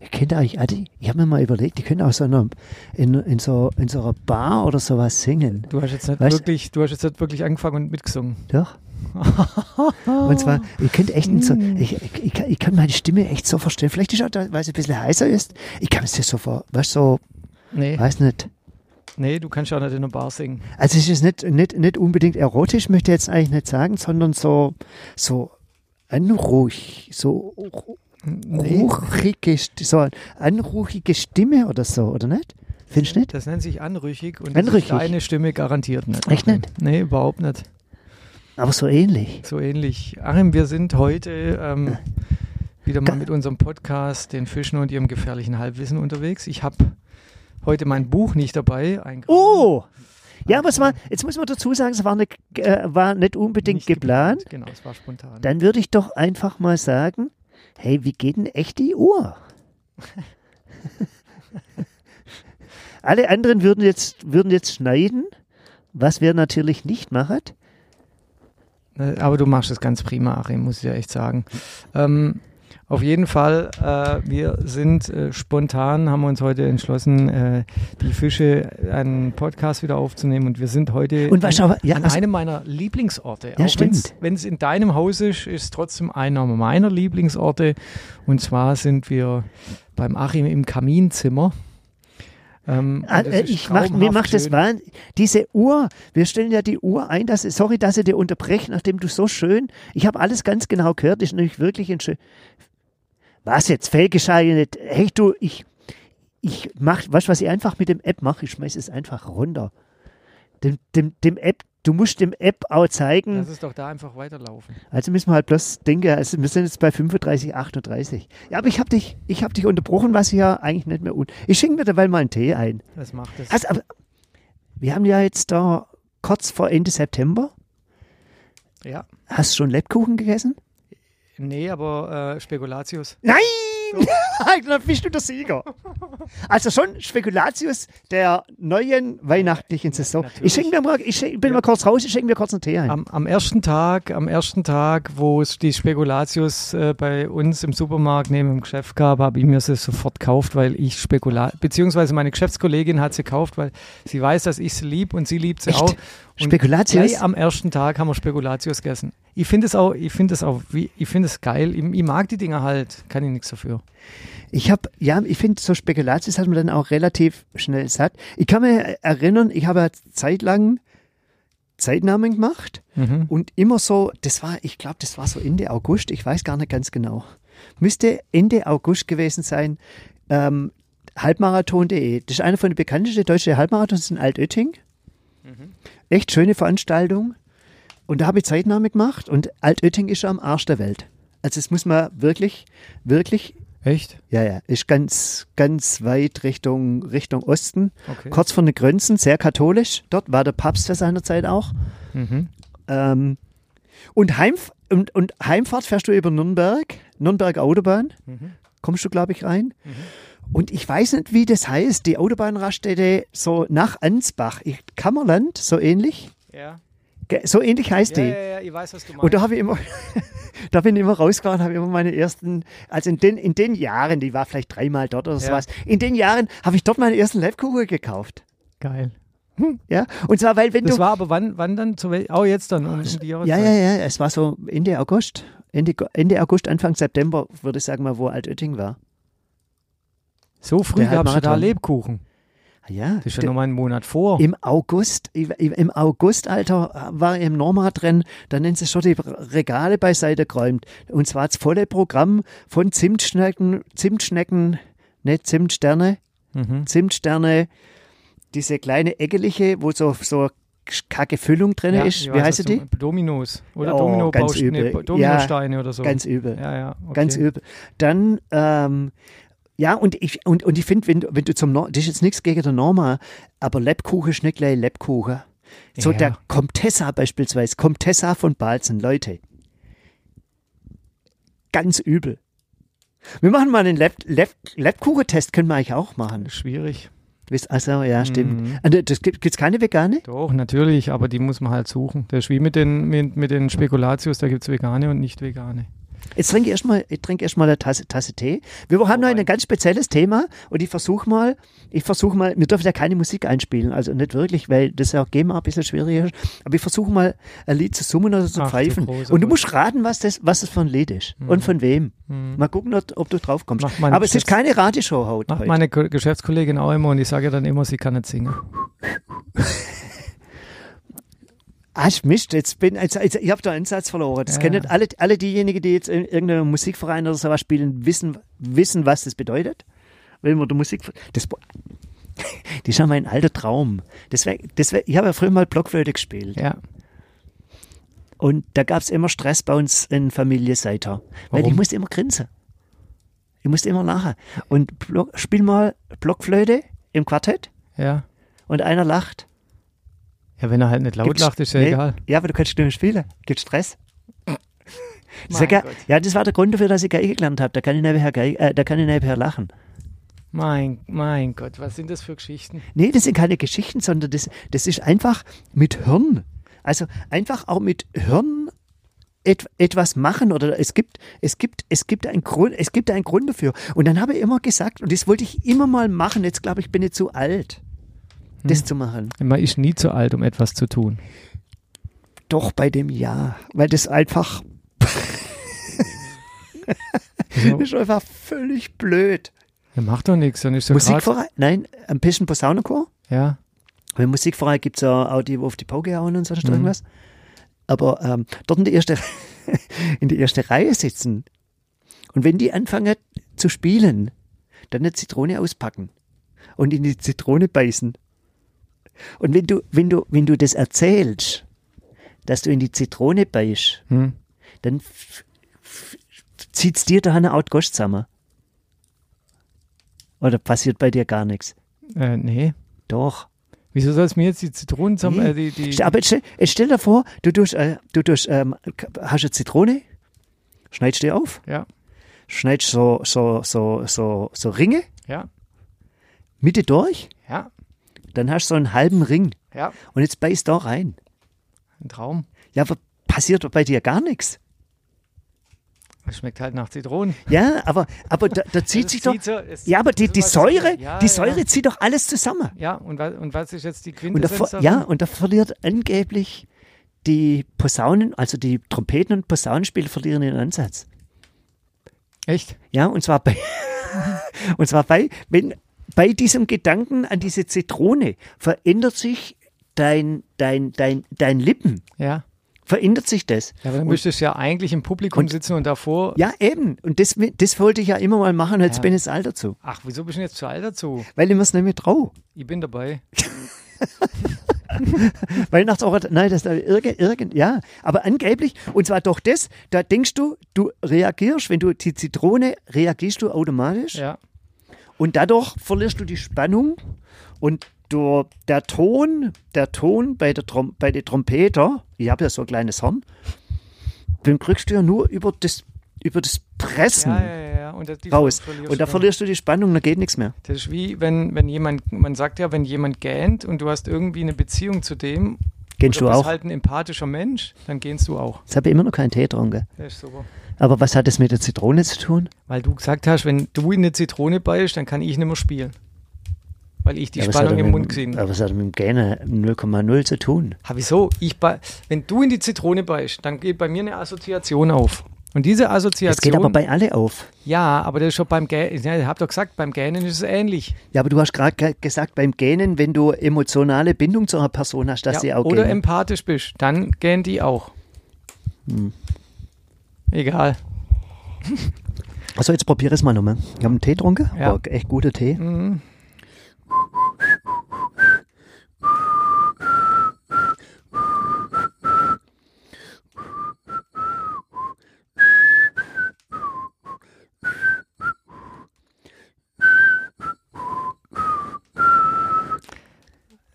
Ihr kennt eigentlich, also ich habe mir mal überlegt, die können auch so einer, in, in, so, in so einer Bar oder sowas singen. Du hast jetzt nicht Weißt- wirklich, du hast jetzt nicht wirklich angefangen und mitgesungen. Doch. Und zwar, ihr könnt echt so, ich, ich, ich, kann, ich meine Stimme echt so verstehen. Vielleicht ist auch, da, weil es ein bisschen heißer ist. Ich kann es dir so vor, weißt so, Nee, weiß nicht. nee, du kannst ja auch nicht in einer Bar singen. Also es ist nicht, nicht, nicht unbedingt erotisch, möchte ich jetzt eigentlich nicht sagen, sondern so, so anruhig, so Nee, ruchige, so anruchige Stimme oder so, oder nicht? Findest du nicht? das nennt sich anrüchig und Anrüchig? deine Stimme garantiert nicht. Echt nicht? Nee, überhaupt nicht. Aber so ähnlich. So ähnlich. Achim, wir sind heute ähm, wieder mal mit unserem Podcast, den Fischen und ihrem gefährlichen Halbwissen unterwegs. Ich habe heute mein Buch nicht dabei. Ein Oh! Ja, aber es war, jetzt muss man dazu sagen, es war nicht, äh, war nicht unbedingt Nicht geplant. Genau, es war spontan. Dann würde ich doch einfach mal sagen, hey, wie geht denn echt die Uhr? Alle anderen würden jetzt, würden jetzt schneiden, was wir natürlich nicht machen. Äh, Aber du machst es ganz prima, Achim, muss ich ja echt sagen. Ähm, auf jeden Fall, äh, wir sind äh, spontan, haben uns heute entschlossen, äh, die Fische einen Podcast wieder aufzunehmen und wir sind heute Und was aber, ja, an also, einem meiner Lieblingsorte. Ja, Auch stimmt. Wenn es in deinem Haus ist, ist es trotzdem einer meiner Lieblingsorte. Und zwar sind wir beim Achim im Kaminzimmer. Ähm, Ah, das äh, ich mach, mir macht das schön. wahn, diese Uhr, wir stellen ja die Uhr ein, dass, sorry, dass ich dir unterbreche, nachdem du so schön, ich habe alles ganz genau gehört, ist nämlich wirklich ein schön, was jetzt, Fehlgescheit nicht, hey du, ich, ich mach, weißt du, was ich einfach mit dem App mache, ich schmeiß es einfach runter. Dem, dem, dem App, du musst dem App auch zeigen, Lass es doch da einfach weiterlaufen. also müssen wir halt bloß denken, also wir sind jetzt bei 35, 38. Ja, aber ich habe dich, ich habe dich unterbrochen, was ich ja eigentlich nicht mehr, un ich schenke mir dabei mal einen Tee ein. Das macht es. Also, aber wir haben ja jetzt da kurz vor Ende September. ja. Hast du schon Lebkuchen gegessen? Nee, aber äh, Spekulatius. Nein! Dann bist du der Sieger. Also schon Spekulatius der neuen weihnachtlichen Saison. natürlich. Ich schenke mir mal, ich schenk, bin mal kurz raus, ich schenke mir kurz einen Tee ein. Am, am ersten Tag, am ersten Tag, wo es die Spekulatius äh, bei uns im Supermarkt neben dem Geschäft gab, habe ich mir sie sofort gekauft, weil ich Spekulat, beziehungsweise meine Geschäftskollegin hat sie gekauft, weil sie weiß, dass ich sie lieb und sie liebt sie Echt? auch. Und Spekulatius? Am ersten Tag haben wir Spekulatius gegessen. Ich finde es auch, ich finde es auch, ich finde es geil. Ich, ich mag die Dinger halt, kann ich nichts dafür. Ich habe, ja, ich finde, so Spekulatius hat man dann auch relativ schnell satt. Ich kann mich erinnern, ich habe zeitlang Zeitnahmen gemacht Mhm. und immer so, das war, ich glaube, das war so Ende August, ich weiß gar nicht ganz genau. Müsste Ende August gewesen sein. Ähm, Halbmarathon.de. Das ist einer von den bekanntesten deutschen Halbmarathons in Altötting. Echt schöne Veranstaltung. Und da habe ich Zeitnahme gemacht und Altötting ist ja am Arsch der Welt. Also das muss man wirklich, wirklich, Echt? ja, ja, ist ganz, ganz weit Richtung, Richtung Osten. Okay. Kurz vor den Grenzen, sehr katholisch. Dort war der Papst zu seiner Zeit auch. Mhm. Ähm, und, Heimf und, und Heimfahrt fährst du über Nürnberg, Nürnberg Autobahn, Mhm. kommst du, glaube ich, rein. Und ich weiß nicht, wie das heißt, die Autobahnraststätte so nach Ansbach, Kammerland, so ähnlich. Ja. So ähnlich heißt Ja, die. ja, ja, ich weiß, was du meinst. Und da habe ich immer, da bin ich immer rausgefahren, habe immer meine ersten, also in den, in den Jahren, die war vielleicht dreimal dort oder Ja. sowas, in den Jahren habe ich dort meine ersten Lebkuchen gekauft. Geil. Ja, und zwar, weil wenn Das du. war aber wann, wann dann? Zu wel oh, jetzt dann, um, um die. Ja, ja, ja, es war so Ende August. Ende, Ende August, Anfang September, würde ich sagen mal, wo Altötting war. So früh gab es da. Lebkuchen. Ja, Das ist ja d- noch mal einen Monat vor. im August, im im August, Alter, war ich im Norma drin, da nennen sie schon die Regale beiseite geräumt. Und zwar das volle Programm von Zimtschnecken, Zimtschnecken, nicht Zimtsterne, Mhm. Zimtsterne, diese kleine Eckeliche, wo so, so kacke Füllung drin Ja, ist. Wie weiß, heißt die? Dominos. Oder Oh, Domino ganz übel. nee, Dominosteine oder so. Ganz übel. ja, ja. Okay. Ganz übel. Dann, ähm, ja, und ich, und, und ich finde, wenn, du- wenn du zum Nor das ist jetzt nichts gegen der Norma, aber Lebkuchen ist nicht gleich Lebkuchen. So Ja. der Comtessa beispielsweise, Comtessa von Balzen, Leute. Ganz übel. Wir machen mal einen Leb, Leb, Lebkuchen-Test, können wir eigentlich auch machen. Schwierig. Also, ja, stimmt. Mhm. Und das gibt es keine vegane? Doch, natürlich, aber die muss man halt suchen. Das ist wie mit den, mit, mit den Spekulatius, da gibt es vegane und nicht vegane. Jetzt trinke ich erstmal, ich trinke erstmal eine Tasse, Tasse Tee. Wir haben noch ein ganz spezielles Thema und ich versuche mal, ich versuche mal, wir dürfen ja keine Musik einspielen, also nicht wirklich, weil das ja auch GEMA ein bisschen schwieriger ist, aber ich versuche mal ein Lied zu summen oder zu Ach, du pfeifen. großer Und du musst raten, was das, was das für ein Lied ist und von wem. Mhm. Mal gucken, ob, du drauf kommst. Aber es ist keine Radioshow heute. Macht meine Ko- Geschäftskollegin auch immer und ich sage dann immer, sie kann nicht singen. Ah, Mist, jetzt bin, also, also, ich habe da einen Satz verloren. Das Ja, kennen alle, alle diejenigen, die jetzt in irgendeinem Musikverein oder sowas spielen, wissen, wissen, was das bedeutet. Wenn man der Musik, das, das ist ja mein alter Traum. Das wär, das wär, ich habe ja früher mal Blockflöte gespielt. Ja. Und da gab es immer Stress bei uns in Familie Seiter. Weil ich musste immer grinsen. Ich musste immer lachen. Und Block, spiel mal Blockflöte im Quartett Ja. und einer lacht. Ja, wenn er halt nicht laut Gibt's- lacht, ist ja nee, egal. Ja, aber du kannst nicht spielen. Gibt Stress. Das ja, Mein ge- Gott. ja, das war der Grund dafür, dass ich Geige gelernt habe. Da kann ich nebenher, Geige, äh, da kann ich nebenher lachen. Mein, mein Gott, was sind das für Geschichten? Nee, das sind keine Geschichten, sondern das, das ist einfach mit Hirn. Also einfach auch mit Hirn et, etwas machen oder es gibt, es gibt, es gibt einen Grund, es gibt einen Grund dafür. Und dann habe ich immer gesagt, und das wollte ich immer mal machen, jetzt glaube ich, bin ich zu alt, das zu machen. Man ist nie zu alt, um etwas zu tun. Doch bei dem Ja, weil das einfach, So, das ist einfach völlig blöd. ja, macht doch nichts, dann ist so Musikverein? Nein, ein bisschen Posaunenchor. Ja, Weil im Musikverein gibt es ja auch die, wo auf die Pauke hauen und sonst Mhm. irgendwas. Aber ähm, dort in die, erste, in die erste Reihe sitzen und wenn die anfangen zu spielen, dann eine Zitrone auspacken und in die Zitrone beißen. Und wenn du, wenn du, wenn du das erzählst, dass du in die Zitrone beißt, hm. dann zieht's dir da eine Out Gosch zusammen. Oder passiert bei dir gar nichts? äh, nee. Doch. Wieso soll es mir jetzt die Zitronen zusammen, Nee. äh, die, die, Aber stell, jetzt stell dir vor, du tust, äh, du tust, ähm, hast eine Zitrone, schneidest die auf, ja, schneidest so, so, so, so, so Ringe, ja, Mitte durch, ja, dann hast du so einen halben Ring ja, und jetzt beißt da rein. ein Traum. Ja, aber passiert doch bei dir gar nichts. Es schmeckt halt nach Zitronen. Ja, aber, aber da, da zieht Das sich doch, zieht so- es- ja, aber die, die Säure. Ja, die ja. Säure zieht doch alles zusammen. Ja, und, und was ist jetzt die Und da, Quintessenz ja, und da verliert angeblich die Posaunen, also die Trompeten- und Posaunenspieler verlieren den Ansatz. Echt? Ja, und zwar bei, und zwar bei, wenn, bei diesem Gedanken an diese Zitrone verändert sich dein, dein, dein, dein Lippen. Ja. Verändert sich das. Ja, aber dann müsstest du ja eigentlich im Publikum und- sitzen und davor. Ja, eben. Und das, das wollte ich ja immer mal machen, jetzt Ja. bin ich alt dazu. Ach, wieso bist du jetzt zu alt dazu? Weil ich mir es nicht mehr traue. Ich bin dabei. Weihnachtsort, nein, das ist irgend, irgend, ja. Aber angeblich, und zwar doch das, da denkst du, du reagierst, wenn du die Zitrone, reagierst du automatisch. Ja. Und dadurch verlierst du die Spannung und du, der Ton, der Ton bei der Trom, bei den Trompeter, ich habe ja so ein kleines Horn, den kriegst du ja nur über das, über das Pressen Ja, ja, ja. Und, das, raus. Und da verlierst du die Spannung, da geht nichts mehr. Das ist wie, wenn, wenn jemand, man sagt ja, wenn jemand gähnt und du hast irgendwie eine Beziehung zu dem, Gehst oder du bist auch? halt ein empathischer Mensch, dann gehst du auch. Jetzt habe ich immer noch keinen Tee getrunken. Das ist super. Aber was hat das mit der Zitrone zu tun? Weil du gesagt hast, wenn du in eine Zitrone beißt, dann kann ich nicht mehr spielen. Weil ich die Ja, Spannung im Mund gesehen Aber was hat mit dem Gähne 0,0 zu tun? Ha, wieso? Ich bei, wenn du in die Zitrone beißt, dann geht bei mir eine Assoziation auf. Und diese Assoziation. Das geht aber bei alle auf. ja, aber das ist schon beim Gähnen. Ja, ich habe doch gesagt, beim Gähnen ist es ähnlich. Ja, aber du hast gerade ge- gesagt, beim Gähnen, wenn du emotionale Bindung zu einer Person hast, dass ja, sie auch oder gähnen. empathisch bist, dann gähnen die auch. Hm. Egal. Also jetzt probier es mal nochmal. Ich habe einen Tee getrunken, Ja. war echt guter Tee. Mhm.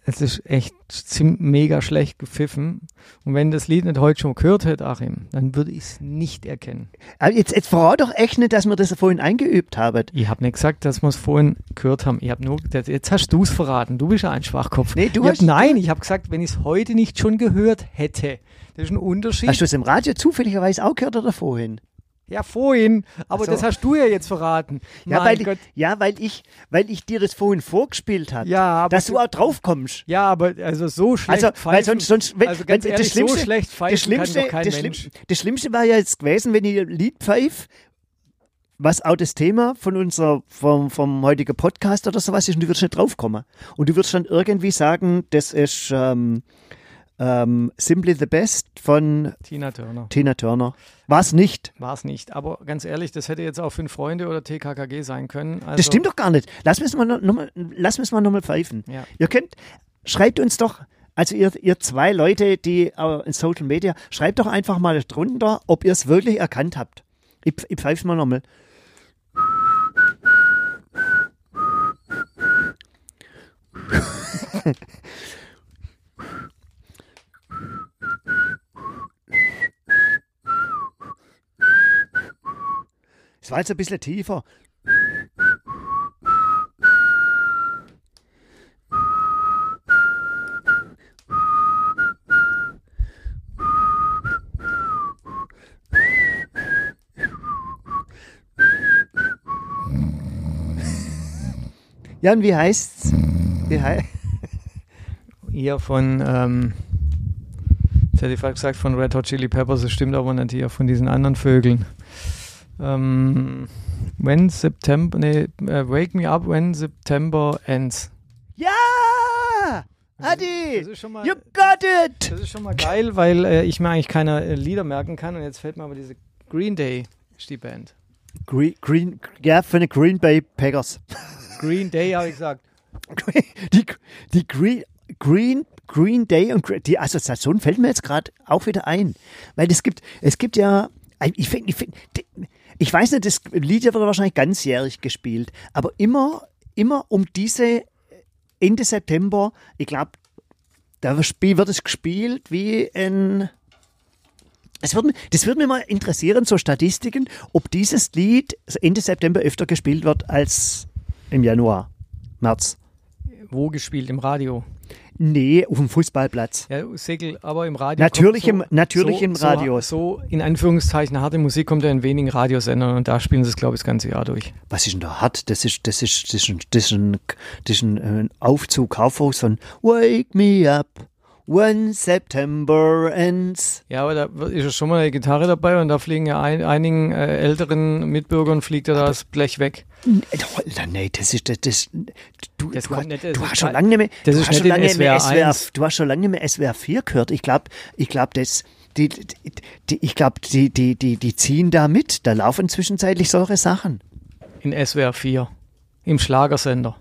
es ist echt ziemlich mega schlecht gepfiffen. Und wenn das Lied nicht heute schon gehört hätte, Achim, dann würde ich es nicht erkennen. Aber jetzt, jetzt verrat doch echt nicht, dass wir das vorhin eingeübt haben. Ich habe nicht gesagt, dass wir es vorhin gehört haben. Ich habe nur, jetzt hast du es verraten. Du bist ja ein Schwachkopf. Nee, du ich hast- hab, nein, ich habe gesagt, wenn ich es heute nicht schon gehört hätte. Das ist ein Unterschied. Hast du es im Radio zufälligerweise auch gehört oder vorhin? Ja, vorhin. Aber so. das hast du ja jetzt verraten. Ja, weil, ich, ja weil, ich, weil ich dir das vorhin vorgespielt habe. Ja, dass du auch drauf kommst. Ja, aber also so schlecht Also, weil sonst, sonst wenn, also ganz wenn, ehrlich, das Schlimmste, so schlecht das Schlimmste, kann doch kein das, Mensch. Schlimm, das Schlimmste war ja jetzt gewesen, wenn ein Lied pfeife, was auch das Thema von unser, vom, vom heutigen Podcast oder sowas ist und du würdest nicht draufkommen. Und du würdest dann irgendwie sagen, das ist ähm, ähm, Simply the Best von Tina Turner. Tina Turner. War es nicht. War es nicht. Aber ganz ehrlich, das hätte jetzt auch Fünf Freunde oder TKKG sein können. Also, Das stimmt doch gar nicht. Lass uns mal nochmal lass uns mal noch mal pfeifen. Ja. Ihr könnt, schreibt uns doch, also ihr, ihr zwei Leute, die äh, in Social Media, schreibt doch einfach mal drunter, ob ihr es wirklich erkannt habt. Ich, ich pfeife mal nochmal. Es war jetzt ein bisschen tiefer. Ja, und wie heißt's? Wie hei Ihr von, ähm, jetzt hätte ich fast gesagt von Red Hot Chili Peppers, das stimmt aber nicht, hier von diesen anderen Vögeln. Ähm, when September, nee, äh, Wake Me Up When September Ends. ja! Adi! mal, You got it! das ist schon mal geil, weil äh, ich mir eigentlich keine äh, Lieder merken kann und jetzt fällt mir aber diese Green Day, ist die Band. Green, Green, ja, für eine Green Bay Packers. Green Day habe ich gesagt. Die, die Green, Green, Green Day und die Assoziation fällt mir jetzt gerade auch wieder ein. Weil es gibt, es gibt ja, ich finde, ich, find, ich weiß nicht, das Lied wird wahrscheinlich ganzjährig gespielt, aber immer, immer um diese Ende September, ich glaube, da wird es gespielt wie ein. Wird, mich- das würde mich mal interessieren, so Statistiken, ob dieses Lied Ende September öfter gespielt wird als im Januar, März. Wo gespielt? Im Radio. Nee, auf dem Fußballplatz. Ja, Segel, aber im Radio. Natürlich kommt im- natürlich im Radio. So, so in Anführungszeichen harte Musik kommt ja in wenigen Radiosendern und da spielen sie es, glaube ich, das ganze Jahr durch. Was ist denn da hart? Das ist, das ist, das ist ein, das ist ein, das ist ein, äh, Aufzug, Kaufhaus von Wake me up when September ends. Ja, aber da ist ja schon mal eine Gitarre dabei und da fliegen ja ein, einigen äh, älteren Mitbürgern fliegt ja das Blech weg. Alter, nee, das ist, das, das du, Das du, hast, nicht, das du hast schon lange nicht mehr, das ist nicht lange SWR SWR, 1. du hast schon lange nicht mehr SWR 4 gehört. Ich glaube, ich glaube, das, die, die, ich glaube, die, die, die, die ziehen da mit. Da laufen zwischenzeitlich solche Sachen. In SWR 4. Im Schlagersender.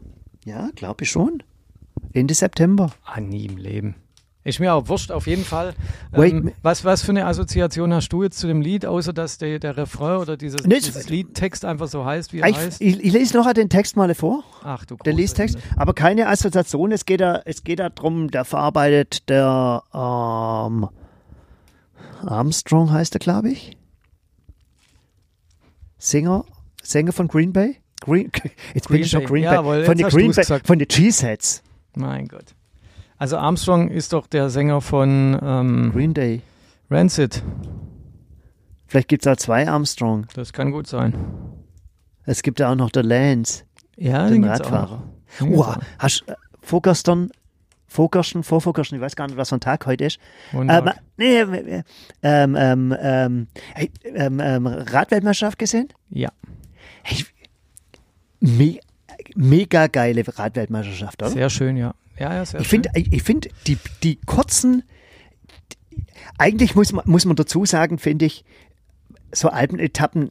Ja, glaube ich schon. Ende September. Ah, nie im Leben. Ist mir auch wurscht, auf jeden Fall. Ähm, was, was für eine Assoziation hast du jetzt zu dem Lied, außer dass der, der Refrain oder dieses, Nee, es- dieses Liedtext einfach so heißt, wie er Ich, heißt? ich, ich lese noch den Text mal vor. Ach du Der große Liedtext, aber keine Assoziation. Es geht da, es geht da drum, der verarbeitet der ähm, Armstrong heißt er, glaube ich. Sänger, Sänger von Green Bay. Green, jetzt bin Green ich schon. Green Bay. Jawohl, von den Green Bay, von den Cheeseheads. Mein Gott. Also Armstrong ist doch der Sänger von ähm, Green Day. Rancid. Vielleicht gibt es auch zwei Armstrong. Das kann gut sein. Es gibt ja auch noch der Lance, Ja, den Radfahrer. Den Wow, auch. hast äh, vorgestern, vorgestern, vorvorgestern, ich weiß gar nicht, was für ein Tag heute ist. Ähm, Montag. nee, äh, ähm, ähm, ähm, hey, ähm, ähm, Radweltmeisterschaft gesehen? Ja. Hey, me mega geile Radweltmeisterschaft, oder? Sehr schön, ja. Ja, ja, sehr ich finde, ich finde die, die kurzen, eigentlich muss man, muss man dazu sagen, finde ich, so Alpenetappen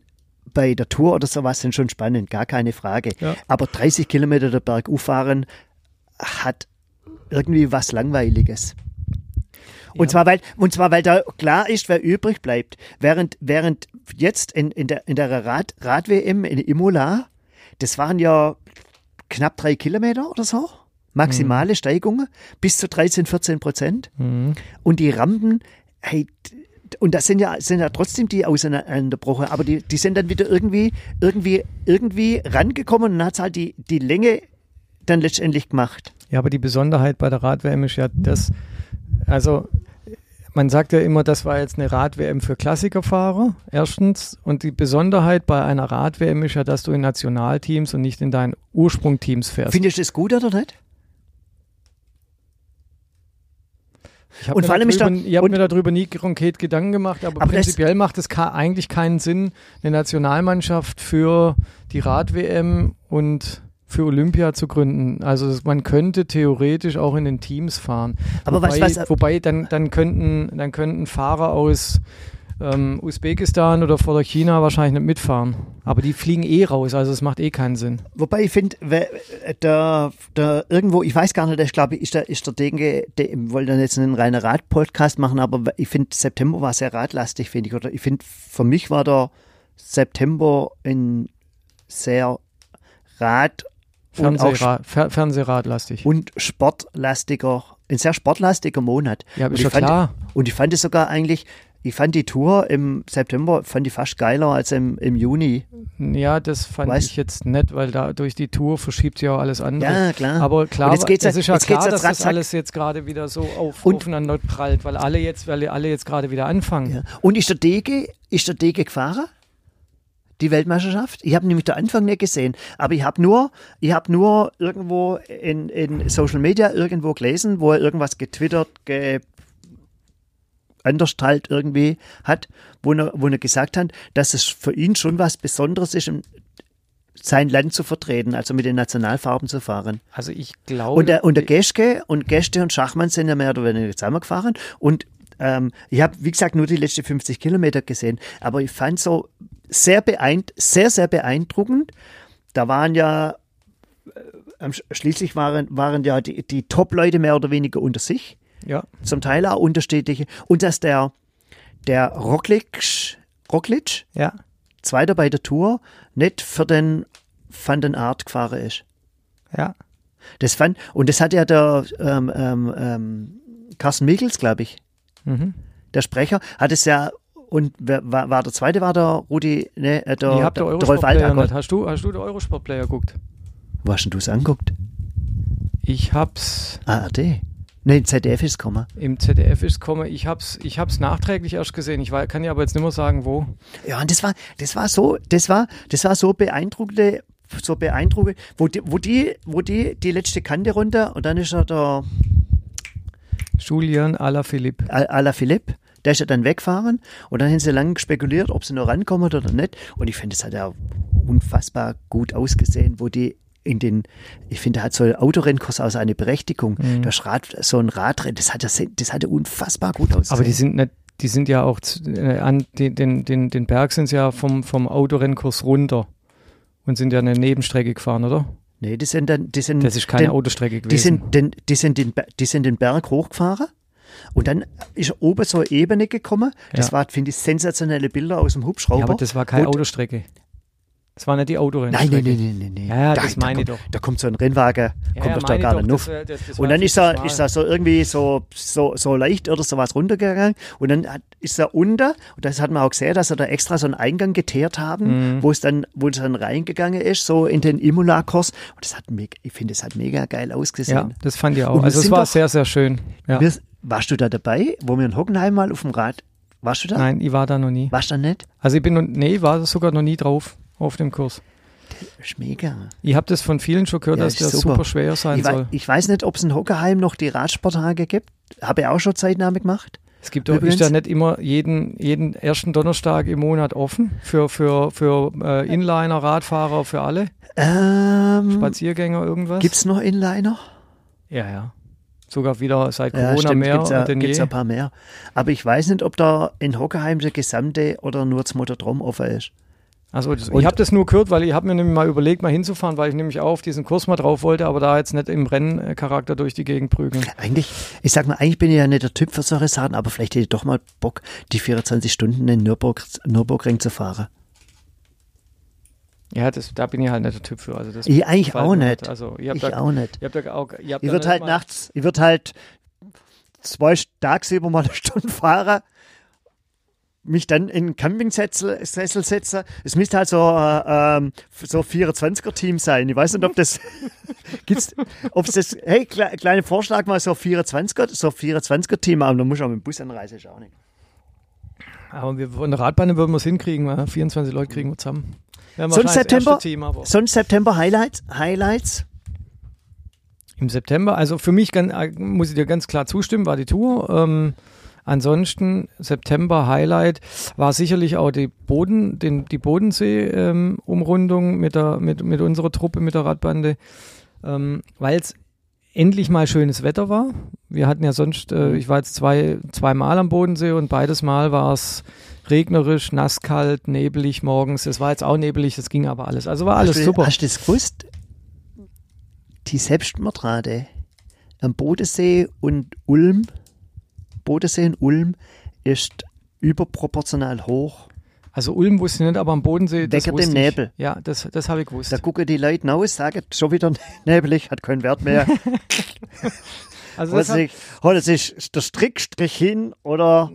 bei der Tour oder sowas sind schon spannend, gar keine Frage. Ja. Aber 30 Kilometer der Berg fahren hat irgendwie was Langweiliges. Und, Ja. zwar, weil, und zwar, weil da klar ist, wer übrig bleibt. Während, während jetzt in, in der, in der Rad, Rad-WM in Imola, das waren ja knapp drei Kilometer oder so. Maximale Steigungen bis zu 13, 14 Prozent. Und die Rampen, hey, und das sind ja, sind ja trotzdem die auseinanderbrochen, aber die, die sind dann wieder irgendwie, irgendwie, irgendwie rangekommen und hat es halt die, die Länge dann letztendlich gemacht. Ja, aber die Besonderheit bei der Rad-WM ist ja das, also man sagt ja immer, das war jetzt eine Rad-WM für Klassikerfahrer, erstens. Und die Besonderheit bei einer Rad-WM ist ja, dass du in Nationalteams und nicht in deinen Ursprungteams fährst. Findest du das gut oder nicht? Ich habe Und mir, vor allem darüber- da- ich hab und- mir darüber nie konkret Gedanken gemacht, aber, Aber prinzipiell macht es eigentlich keinen Sinn, eine Nationalmannschaft für die Rad-WM und für Olympia zu gründen. Also man könnte theoretisch auch in den Teams fahren. Aber wobei, du was- wobei dann, dann, könnten, dann könnten Fahrer aus ähm, Usbekistan oder vor der China wahrscheinlich nicht mitfahren. Aber die fliegen eh raus, also es macht eh keinen Sinn. Wobei ich finde, da, da irgendwo, ich weiß gar nicht, ich glaube, ist der, ist der der ich wollte dann jetzt einen reinen Rad-Podcast machen, aber ich finde, September war sehr radlastig, finde ich. Oder ich finde, für mich war der September ein sehr Rad- Fernsehrad, Fer Fernsehradlastig. und sportlastiger, ein sehr sportlastiger Monat. Ja, aber und ist ja ich fand, klar. Und ich fand es sogar eigentlich, ich fand die Tour im September, fand ich fast geiler als im, im Juni. Ja, das fand Weißt- ich jetzt nett, weil da durch die Tour verschiebt sich auch alles andere. Ja, klar. Aber klar, Und jetzt geht's es ja- ist ja klar, dass das alles jetzt gerade wieder so auf, Und- aufeinander prallt, weil alle jetzt, weil alle jetzt gerade wieder anfangen. Ja. Und ist der Dege, ist der Dege gefahren? Die Weltmeisterschaft? Ich habe nämlich den Anfang nicht gesehen, aber ich habe nur, ich habe nur irgendwo in, in Social Media irgendwo gelesen, wo er irgendwas getwittert, ge anders halt irgendwie hat, wo er, wo er gesagt hat, dass es für ihn schon was Besonderes ist, sein Land zu vertreten, also mit den Nationalfarben zu fahren. Also ich glaube. Und der, und der Geschke und Gäste und Schachmann sind ja mehr oder weniger zusammengefahren. Und ähm, ich habe, wie gesagt, nur die letzten 50 Kilometer gesehen. Aber ich fand so sehr, beeindruckend, sehr, sehr beeindruckend. Da waren ja, äh, schließlich waren, waren ja die, die Top-Leute mehr oder weniger unter sich. Ja, Zum Teil auch unterschiedliche. Und dass der, der Roglic, Roglic, ja. Zweiter bei der Tour, nicht für den Van den Art gefahren ist. Ja. Das fand, und das hat ja der ähm, ähm, ähm, Carsten Michels, glaube ich, Mhm. der Sprecher, hat es ja, und wer, war, war der zweite, war der Rudi, ne, äh, der, der, der Rolf nicht. Hast du, hast du den Eurosport-Player geguckt? Wo hast du es angeguckt? Ich hab's ARD. Ne, ZDF ist gekommen. im ZDF ist komme, ich hab's, ich hab's nachträglich erst gesehen. Ich war, kann dir aber jetzt nicht mehr sagen, wo. Ja, und das war, das war so, das war, das war so beeindruckende, so beeindruckend, wo die, wo die, wo die, die letzte Kante runter und dann ist er der, Julian Alaphilippe. la Philipp, der ist ja dann weggefahren und dann haben sie lange spekuliert, ob sie noch rankommen oder nicht. Und ich finde, das hat ja unfassbar gut ausgesehen, wo die in den, ich finde, da hat so ein Autorrennkurs aus eine Berechtigung. Mhm. Das Rad, so ein Radrennen, das hat ja, das hatte unfassbar gut ausgesehen. Aber die sind nicht, die sind ja auch äh, an den, den, den, den Berg sind sie ja vom, vom Autorrennkurs runter und sind ja eine Nebenstrecke gefahren, oder? nee, die sind dann, die sind, Das ist keine den, Autostrecke gewesen. die sind, den, die sind den, die sind den Berg hochgefahren. Und dann ist er oben so eine Ebene gekommen. Das Ja. war, finde ich, sensationelle Bilder aus dem Hubschrauber. ja, aber das war keine Autostrecke. Das war nicht die Nein, Autorennstrecke. nein, nein, nein, nein. Ja, ja, da, das da meine ich kommt, doch. Da kommt so ein Rennwagen, Ja, kommt ja, doch da gar nicht das auf. das- das Und dann ist er, ist er so irgendwie so, so, so leicht oder sowas runtergegangen. Und dann hat, ist er unter, und das hat man auch gesehen, dass er da extra so einen Eingang geteert haben, Mhm. wo es dann, wo es dann reingegangen ist, so in den Imola-Kurs. Und das hat mega, ich finde, es hat mega geil Ja, ausgesehen. das fand ich auch. Und Also es war doch- sehr, sehr schön. Ja. Wir, warst du da dabei, wo wir in Hockenheim mal auf dem Rad, warst du da? Nein, ich war da noch nie. Warst du da nicht? Also ich bin, nee, ich war sogar noch nie drauf auf dem Kurs. Das ist mega. Ich habe das von vielen schon gehört, Ja, dass der super. super, schwer sein Ich, soll. ich weiß nicht, ob es in Hockenheim noch die Radsporttage gibt. Habe ich auch schon Zeitnahme gemacht. Es gibt doch, Übrigens- ist ja nicht immer jeden, jeden ersten Donnerstag im Monat offen für, für, für äh, Inliner, Radfahrer, für alle, Ähm, Spaziergänger, irgendwas. Gibt es noch Inliner? Ja, ja. Sogar wieder seit Ja, Corona stimmt, mehr gibt's ja, denn gibt's je. ja ein paar mehr. Aber ich weiß nicht, ob da in Hockenheim der gesamte oder nur das Motordrom offen ist. Also das, ich habe das nur gehört, weil ich habe mir nämlich mal überlegt, mal hinzufahren, weil ich nämlich auch auf diesen Kurs mal drauf wollte, aber da jetzt nicht im Renncharakter durch die Gegend prügeln. Eigentlich, ich sag mal, eigentlich bin ich ja nicht der Typ für solche Sachen, aber vielleicht hätte ich doch mal Bock, die 24 Stunden in Nürburg, Nürburgring zu fahren. Ja, das, da bin ich halt nicht der Typ für. Also das Ich eigentlich auch nicht. Also, habt Ich da, auch nicht. Habt da auch, Ich würde nicht halt nachts, ich würde halt zwei tagsüber mal eine Stunde fahren, mich dann in einen Campingsessel Sessel setzen. Es müsste halt so, äh, ähm, so 24er-Team sein. Ich weiß nicht, ob das gibt's, ob es das, hey, kle kleiner Vorschlag mal so 24er, so 24er-Team, aber dann muss ich auch mit dem Bus anreisen, ist auch nicht. Aber wir, von der Radbahn würden wir es hinkriegen, weil 24 Leute kriegen wir zusammen. Wir Sonst September? Team, Sonst September Highlights, Highlights. Im September, also für mich ganz, äh, muss ich dir ganz klar zustimmen, war die Tour. Ähm, ansonsten September Highlight war sicherlich auch die Boden, den, die Bodensee-Umrundung mit, der, mit, mit unserer Truppe, mit der Radbande, ähm, weil es endlich mal schönes Wetter war. Wir hatten ja sonst, äh, ich war jetzt zwei, zwei Mal am Bodensee und beides Mal war es regnerisch, nasskalt, nebelig morgens. Es war jetzt auch nebelig, es ging aber alles. Also war alles hast du, super. Hast du das gewusst? Die Selbstmordrate am Bodensee und Ulm, Bodensee und Ulm ist überproportional hoch. Also Ulm wusste ich nicht, aber am Bodensee, das Wegen dem ich. Nebel. Ja, das, das habe ich gewusst. Da gucken die Leute raus, sagen, schon wieder nebelig, hat keinen Wert mehr. also das hat, sich, holt sich der Strickstrich hin oder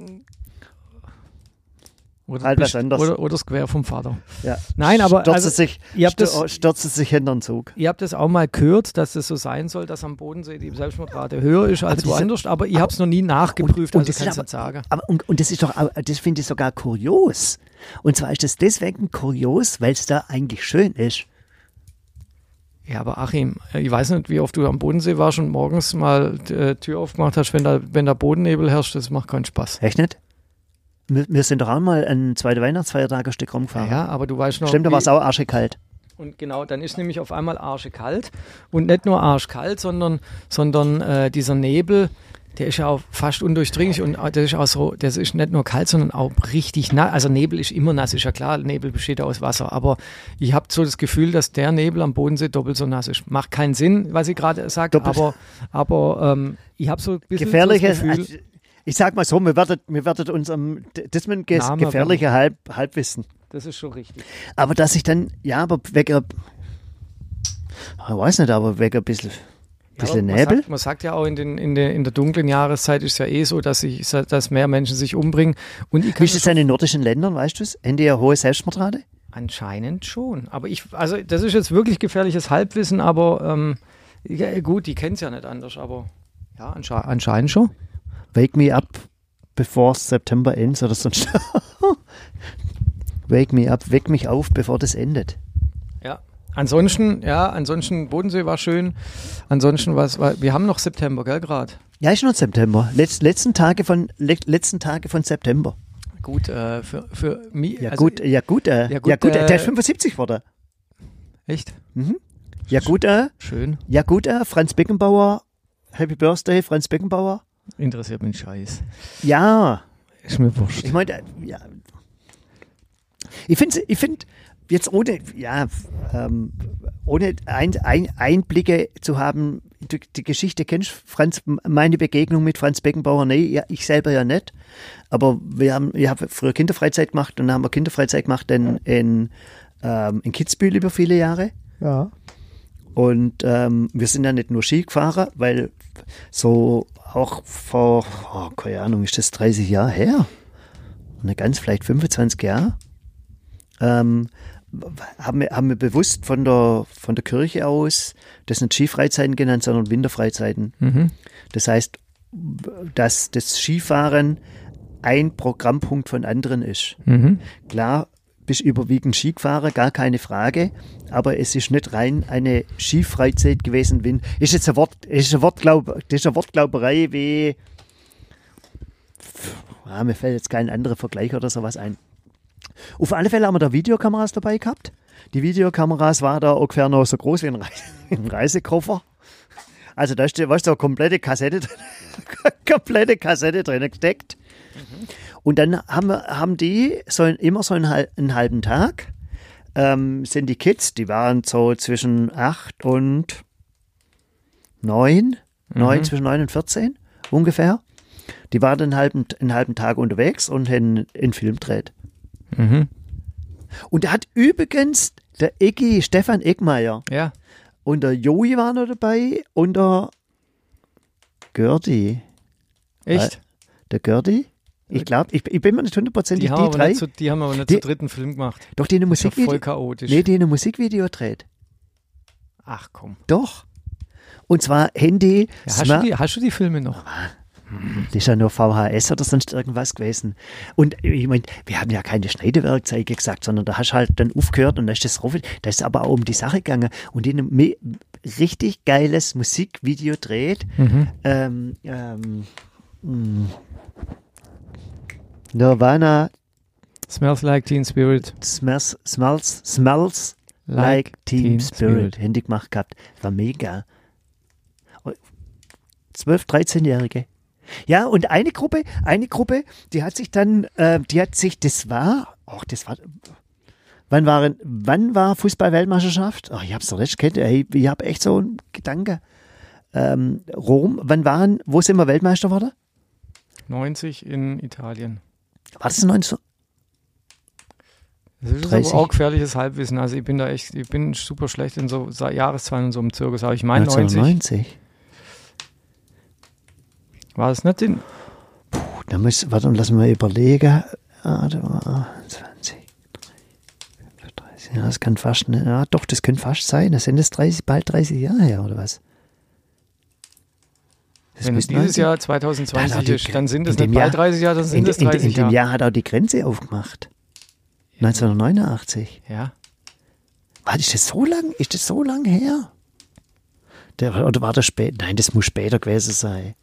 oder, halt was anderes. oder, oder das Quer vom Vater. ja, Nein, aber stürzt also, sich, ihr habt das- stürzt sich hinter den Zug. Ihr habt das auch mal gehört, dass es so sein soll, dass am Bodensee die Selbstmordrate höher ist als woanders, aber ich habe es noch nie nachgeprüft, und also das ist kannst du sagen. Aber, und, und das ist doch, das finde ich sogar kurios. Und zwar ist das deswegen kurios, weil es da eigentlich schön ist. Ja, aber Achim, ich weiß nicht, wie oft du am Bodensee warst und morgens mal äh, Tür aufgemacht hast, wenn da, wenn da Bodennebel herrscht, das macht keinen Spaß. Echt nicht? Wir, sind doch auch mal an zweite Weihnachtsfeiertag ein Stück rumgefahren. Ja, aber du weißt noch. Stimmt, da war es auch arschekalt. Und genau, dann ist nämlich auf einmal arschekalt. Und nicht nur arschkalt, sondern, sondern äh, dieser Nebel, der ist ja auch fast undurchdringlich und äh, der ist auch so, der ist nicht nur kalt, sondern auch richtig nass. Also Nebel ist immer nass, ist ja klar, Nebel besteht ja aus Wasser. Aber ich habe so das Gefühl, dass der Nebel am Bodensee doppelt so nass ist. Macht keinen Sinn, was ich gerade sage, aber, aber ähm, ich habe so ein bisschen Gefährliche, so das Gefühl, ich sag mal so, wir werdet, wir werdet uns am, das mit dem Ge- Name gefährliche Halb, Halbwissen. das ist schon richtig. Aber dass ich dann, ja, aber wegen, ich weiß nicht, aber wegen ein bisschen, Ja, bisschen man Nebel. Sagt, man sagt ja auch, in, den, in, der, in der dunklen Jahreszeit ist es ja eh so, dass, sich, dass mehr Menschen sich umbringen. Und ich Wie ist es in nordischen Ländern, weißt du es? Haben die ja hohe Selbstmordrate? Anscheinend schon. Aber ich, also das ist jetzt wirklich gefährliches Halbwissen, aber ähm, ja, gut, die kennen es ja nicht anders, aber ja, ansche anscheinend schon. Wake me up before September ends oder sonst. Wake me up, weck mich auf, bevor das endet. Ja. Ansonsten, ja, ansonsten Bodensee war schön. Ansonsten was war, wir haben noch September, gell, gerade. Ja, ist noch September. Letz, letzten, Tage von, le, letzten Tage von September. Gut, äh, für, für mich. Ja, also, gut, ja, gut, äh, ja, ja, gut, gut, äh, der äh, ist 75 geworden. Echt? Mhm. Ja, gut, äh, Schön. ja, gut, äh, Franz Beckenbauer. Happy Birthday, Franz Beckenbauer. Interessiert mich Scheiß. Ja, Ist mir wurscht. ich meine, äh, ja. Ich finde, ich finde, jetzt ohne, ja, ähm, ohne ein, ein, Einblicke zu haben, du die Geschichte kennst, Franz, meine Begegnung mit Franz Beckenbauer, nee, ja, ich selber ja nicht. Aber wir haben, ich habe früher Kinderfreizeit gemacht und dann haben wir Kinderfreizeit gemacht in, in, ähm, in Kitzbühel über viele Jahre. Ja. Und ähm, wir sind ja nicht nur Skifahrer, weil so auch vor, oh, keine Ahnung, ist das 30 Jahre her? Eine ganz vielleicht 25 Jahre. Ähm, haben, wir, haben wir bewusst von der, von der Kirche aus, das sind Skifreizeiten genannt, sondern Winterfreizeiten. Mhm. Das heißt, dass das Skifahren ein Programmpunkt von anderen ist. Mhm. Klar, bist überwiegend Skifahrer, gar keine Frage, aber es ist nicht rein eine Skifreizeit gewesen. Wenn, ist jetzt ein Wort, ist ein Wortglaub, das ist eine Wortglauberei wie, ah, mir fällt jetzt kein anderer Vergleich oder sowas ein. Auf alle Fälle haben wir da Videokameras dabei gehabt. Die Videokameras waren da ungefähr noch so groß wie ein, Reise, ein Reisekoffer. Also da ist, weißt du, eine komplette Kassette komplette Kassette drin gesteckt. Und dann haben, wir, haben die so immer so einen, einen halben Tag, ähm, sind die Kids, die waren so zwischen acht und neun, neun zwischen neun und 14 ungefähr. Die waren einen halben, einen halben Tag unterwegs und haben einen Film gedreht. Mhm. Und da hat übrigens der Eggi, Stefan Eckmeier Ja. und der Joey waren noch dabei und der Gördi. Echt? Der Gördi? Ich glaube, ich, ich bin mir nicht hundertprozentig Die die, drei. zu, die haben aber nicht Die- zu dritten Film gemacht. Doch, die ja Musikvideo. voll chaotisch. Nee, die eine Musikvideo dreht. Ach komm. Doch. Und zwar Handy. Ja, hast, du die, hast du die Filme noch? Das ist ja nur VHS oder sonst irgendwas gewesen. Und ich meine, wir haben ja keine Schneidewerkzeuge gesagt, sondern da hast du halt dann aufgehört und da ist das drauf. Da ist aber auch um die Sache gegangen. Und die ein me- richtig geiles Musikvideo dreht. Mhm. Ähm, ähm, mh. Nirvana Smells like Teen Spirit. smells, smells, smells like, Team, Spirit. Handy gemacht gehabt. War mega. 12, 13-Jährige. Ja, und eine Gruppe, eine Gruppe, die hat sich dann, äh, die hat sich, das war, ach, das war, wann waren, wann war Fußball-Weltmeisterschaft? Ach, ich hab's doch nicht kennt, ey, ich hab echt so einen Gedanke. Ähm, Rom, wann waren, wo sind wir Weltmeister geworden? 90 in Italien. War das 19? Das ist 30. aber auch gefährliches Halbwissen. Also ich bin da echt, ich bin super schlecht in so Jahreszahlen und so im Zirkus. Aber ich meine 90. 1990. War es nicht in, Puh, da muss, warte, lass mal überlegen. Ah, da war 20, 35, ja, das kann fast, ne, ja, doch, das könnte fast sein. Das sind das 30, bald 30 Jahre her, oder was? Das wenn es dieses 19 Jahr Da 2020 hat auch die- ist, dann sind es nicht Jahr- 30 Jahre, dann in, sind es in, in, 30 in dem Jahre. Jahr hat er die Grenze aufgemacht. 1989. Ja. War ist das so lang? Ist das so lang her? Der, oder war das später? Nein, das muss später gewesen sein.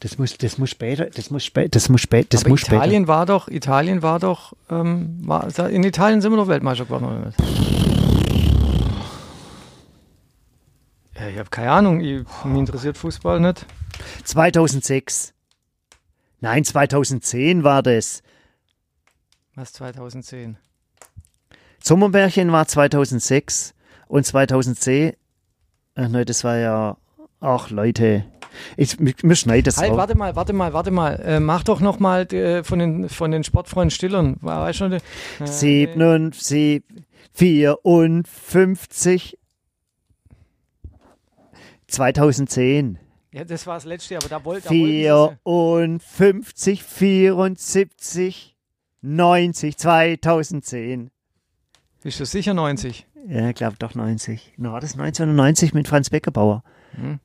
Das muss, das muss später, das muss später, das muss später, das Aber muss später. Italien war doch, Italien war doch, ähm, war, in Italien sind wir doch Weltmeister geworden, oder nicht? Ja, ich habe keine Ahnung, ich, mich interessiert Fußball nicht. 2006. Nein, 2010 war das. Was 2010? Sommermärchen war 2006 und 2010. Ach nein, das war ja. Ach Leute, ich, mir schneidet das Halt, auf. warte mal, warte mal, warte mal. Äh, mach doch noch mal äh, von den von den Sportfreunden Stillern. War weißt du, äh, 57, 54. 2010. Ja, das war das letzte, aber da wollte es 54, 74, 90, 2010. ja. Bist du sicher 90? Ja, ich glaube doch 90. Na, war das 1990 mit Franz Beckerbauer? Hm.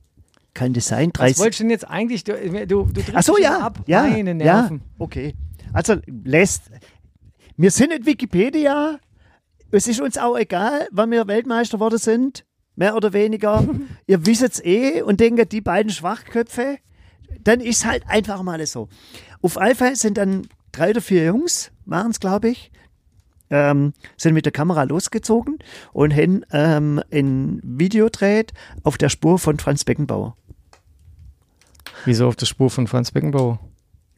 Kann das sein? Was 30. wolltest du denn jetzt eigentlich? Du, du, du Ach so, ja. ab. ja, Meine ja. Nerven. Okay. Also, lässt. Wir sind nicht Wikipedia. Es ist uns auch egal, wann wir Weltmeister geworden sind. Mehr oder weniger. Ihr wisst es eh und denkt, die beiden Schwachköpfe. Dann ist halt einfach mal so. Auf Fälle sind dann drei oder vier Jungs, waren es, glaube ich, ähm, sind mit der Kamera losgezogen und haben ähm, ein Video dreht auf der Spur von Franz Beckenbauer. Wieso auf der Spur von Franz Beckenbauer?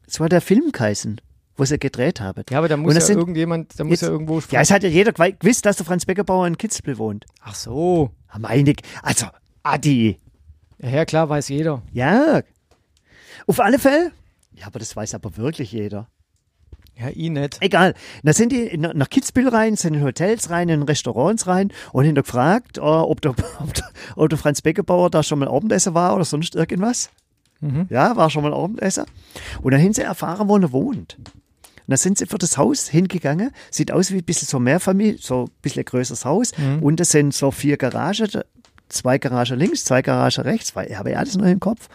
Das war der Film geheißen, wo sie gedreht haben. Ja, aber da muss ja sind- irgendjemand, da muss Jetzt- ja irgendwo Ja, es hat ja jeder gewusst, dass der Franz Beckenbauer in Kitzbühel wohnt. Ach so. Ah, Meine, also, Adi. Ja, ja, klar, weiß jeder. Ja. Auf alle Fälle. Ja, aber das weiß aber wirklich jeder. Ja, ich nicht. Egal. Da sind die nach Kitzbühel rein, sind in Hotels rein, in Restaurants rein und haben da gefragt, äh, ob, der, ob, der, ob der Franz Beckenbauer da schon mal Abendessen war oder sonst irgendwas. Mhm. Ja, war schon mal Abendessen. Und dann haben sie erfahren, wo er wohnt. Und dann sind sie für das Haus hingegangen. Sieht aus wie ein bisschen so Mehrfamilie, so ein bisschen größeres Haus. Und es sind so vier Garagen, zwei Garagen links, zwei Garagen rechts, weil ich habe ja alles noch im Kopf.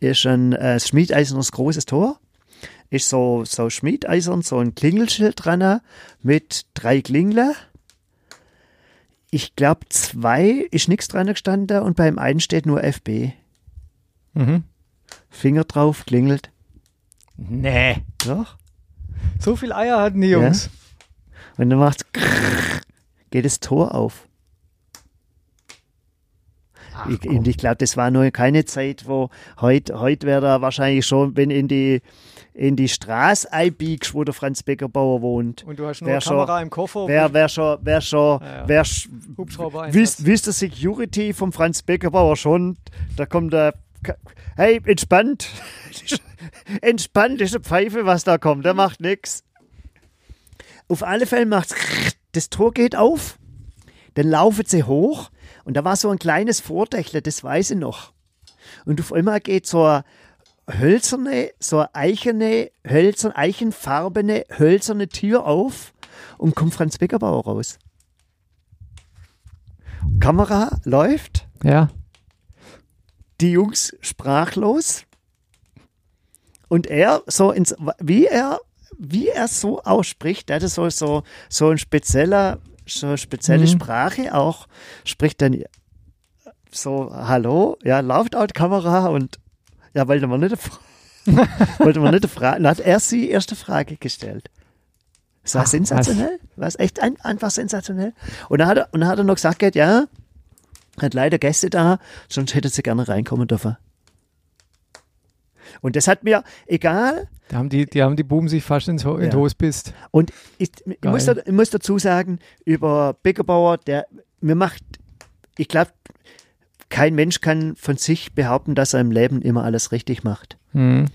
Ist ein äh, schmiedeisernes großes Tor. Ist so, so schmiedeisern, so ein Klingelschild dran mit drei Klingeln. Ich glaube, zwei ist nichts dran gestanden und beim einen steht nur FB. Mhm. Finger drauf, klingelt. Nee. Doch. So viel Eier hatten die Jungs. Und dann macht's geht das Tor auf. Ach, Ich, ich glaube, das war nur keine Zeit, wo heute heut wäre da wahrscheinlich schon, wenn in die in die Straße einbiegst, wo der Franz Beckerbauer wohnt. Und du hast nur Wer eine schon- Kamera im Koffer. Wer, wer schon, wer schon, Ja, ja. wer sch- Hubschrauber wisst, wisst der Security vom Franz Beckerbauer schon, da kommt der, hey, entspannt, entspannt, ist eine Pfeife, was da kommt, der macht nix. Auf alle Fälle macht's das Tor geht auf, dann laufen sie hoch und da war so ein kleines Vordächle, das weiß ich noch. Und auf einmal geht so eine hölzerne, so eine eichene, hölzern, eichenfarbene, hölzerne Tür auf und kommt Franz Beckerbauer raus. Kamera läuft, Ja. Die Jungs sprachlos und er so ins, wie er, wie er so ausspricht, der hatte so, so, so ein spezieller, so eine spezielle Mhm. Sprache auch, spricht dann so, hallo, ja, läuft out Kamera und ja, wollte man nicht, wollte man nicht eine Frage, dann hat er sie erste Frage gestellt. Das war Ach, was. sensationell, war es echt ein, einfach sensationell. Und dann hat er, und dann hat er noch gesagt, ja, hat leider Gäste da, sonst hätte sie gerne reinkommen dürfen. Und das hat mir, egal, Da haben die, die haben die Buben sich fast ins Ho in Ja. pisst. und ich, ich, muss, da, ich muss dazu sagen, über Beckerbauer, der mir macht, ich glaube, kein Mensch kann von sich behaupten, dass er im Leben immer alles richtig macht. Mhm.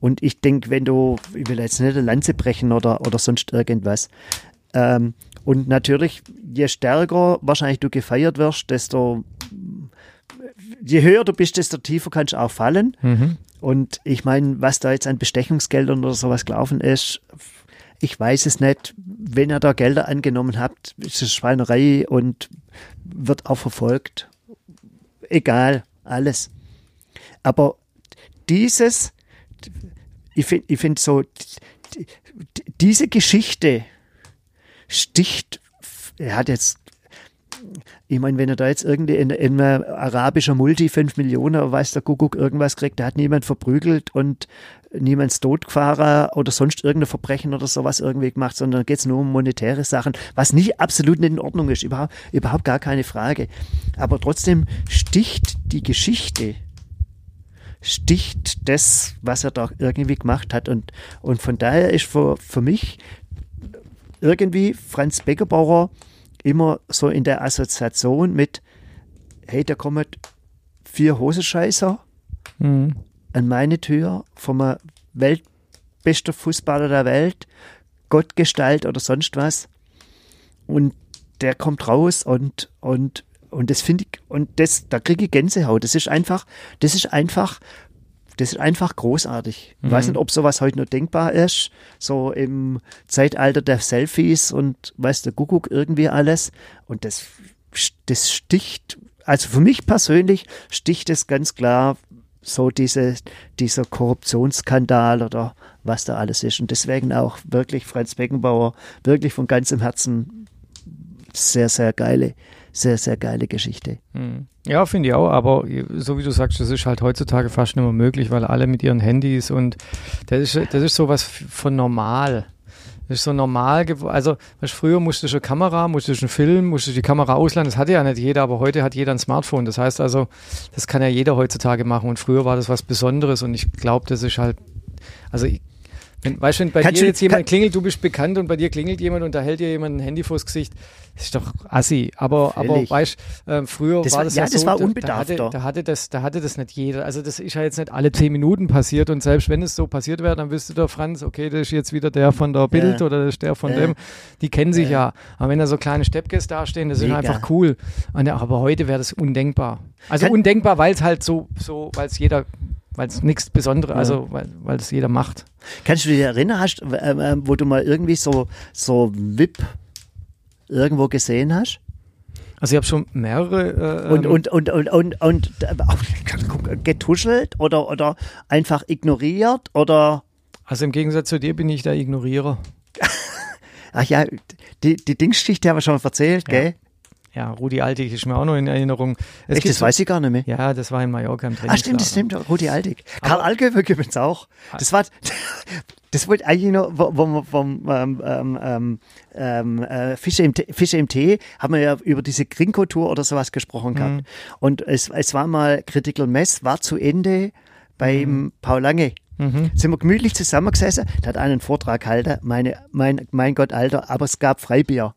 Und ich denke, wenn du, ich will jetzt nicht eine Lanze brechen oder, oder sonst irgendwas. Ähm, und natürlich, je stärker wahrscheinlich du gefeiert wirst, desto, je höher du bist, desto tiefer kannst du auch fallen. Mhm. Und ich meine, was da jetzt an Bestechungsgeldern oder sowas gelaufen ist, ich weiß es nicht. Wenn ihr da Gelder angenommen habt, ist es Schweinerei und wird auch verfolgt. Egal, alles. Aber dieses, ich finde ich find so, die- die- diese Geschichte sticht, er hat jetzt ich meine, wenn er da jetzt irgendwie in, in einem arabischer Multi 5 Millionen, weiß der Kuckuck, irgendwas kriegt, da hat niemand verprügelt und niemand totgefahren oder sonst irgendein Verbrechen oder sowas irgendwie gemacht, sondern geht es nur um monetäre Sachen, was nicht absolut nicht in Ordnung ist, überhaupt, überhaupt gar keine Frage. Aber trotzdem sticht die Geschichte, sticht das, was er da irgendwie gemacht hat. Und, und von daher ist für, für mich irgendwie Franz Beckerbauer immer so in der Assoziation mit, hey, da kommen vier Hosenscheißer Mhm. an meine Tür vom weltbester Fußballer der Welt, Gottgestalt oder sonst was. Und der kommt raus und, und, und das finde ich, und das, da kriege ich Gänsehaut. Das ist einfach, das ist einfach, das ist einfach großartig. Ich weiß Mhm. nicht, ob sowas heute noch denkbar ist, so im Zeitalter der Selfies und weiß der Kuckuck irgendwie alles. Und das, das sticht, also für mich persönlich sticht es ganz klar so diese, dieser Korruptionsskandal oder was da alles ist. Und deswegen auch wirklich Franz Beckenbauer, wirklich von ganzem Herzen sehr, sehr geile, sehr, sehr geile Geschichte. Mhm. Ja, finde ich auch, aber so wie du sagst, das ist halt heutzutage fast nicht mehr möglich, weil alle mit ihren Handys und das ist, das ist sowas von normal. Das ist so normal. Also, weißt, früher musstest du eine Kamera, musstest du einen Film, musstest du die Kamera ausleihen. Das hatte ja nicht jeder, aber heute hat jeder ein Smartphone. Das heißt also, das kann ja jeder heutzutage machen. Und früher war das was Besonderes und ich glaube, das ist halt, also ich, wenn, weißt du, wenn bei Kannst dir du- jetzt jemand kann- klingelt, du bist bekannt und bei dir klingelt jemand und da hält dir jemand ein Handy vors Gesicht, das ist doch assi. Aber, aber weißt äh, früher Das war war- das ja, ja, das so, war da- unbedarfter. Da hatte, da, hatte das, da hatte das nicht jeder. Also das ist ja jetzt nicht alle zehn Minuten passiert und selbst wenn es so passiert wäre, dann wüsste der Franz, okay, das ist jetzt wieder der von der Bild Ja. oder das ist der von Ja. dem. Die kennen sich ja. Aber wenn da so kleine Steppkes dastehen, das Mega. ist einfach cool. Und, aber heute wäre das undenkbar. Also Kann- undenkbar, weil es halt so, so weil es jeder, weil es nichts Besonderes, Ja. also weil es jeder macht. Kannst du dich erinnern, hast, ähm, ähm, wo du mal irgendwie so, so VIP irgendwo gesehen hast? Also ich habe schon mehrere äh, Und, ähm, und, und, und, und, und äh, getuschelt oder, oder einfach ignoriert oder, also im Gegensatz zu dir bin ich der Ignorierer. ach ja, die, die Dingsgeschichte haben wir schon erzählt, Ja. gell? Ja, Rudi Altig ist mir auch noch in Erinnerung. Es Echt, das weiß ich gar nicht mehr. Ja, das war in Mallorca im Ah, Trainingslager. stimmt, das stimmt, Rudi Altig. Karl Alge übrigens auch. Das war, das wollte eigentlich noch, wo wir vom ähm, ähm, ähm, ähm, äh, Fische, im Tee, Fische im Tee haben wir ja über diese Grinko-Tour oder sowas gesprochen gehabt. Mhm. Und es, es war mal Critical Mess, war zu Ende beim Paul Lange. Mhm. Sind wir gemütlich zusammengesessen, der hat einen Vortrag gehalten, meine, mein, mein Gott, Alter, aber es gab Freibier.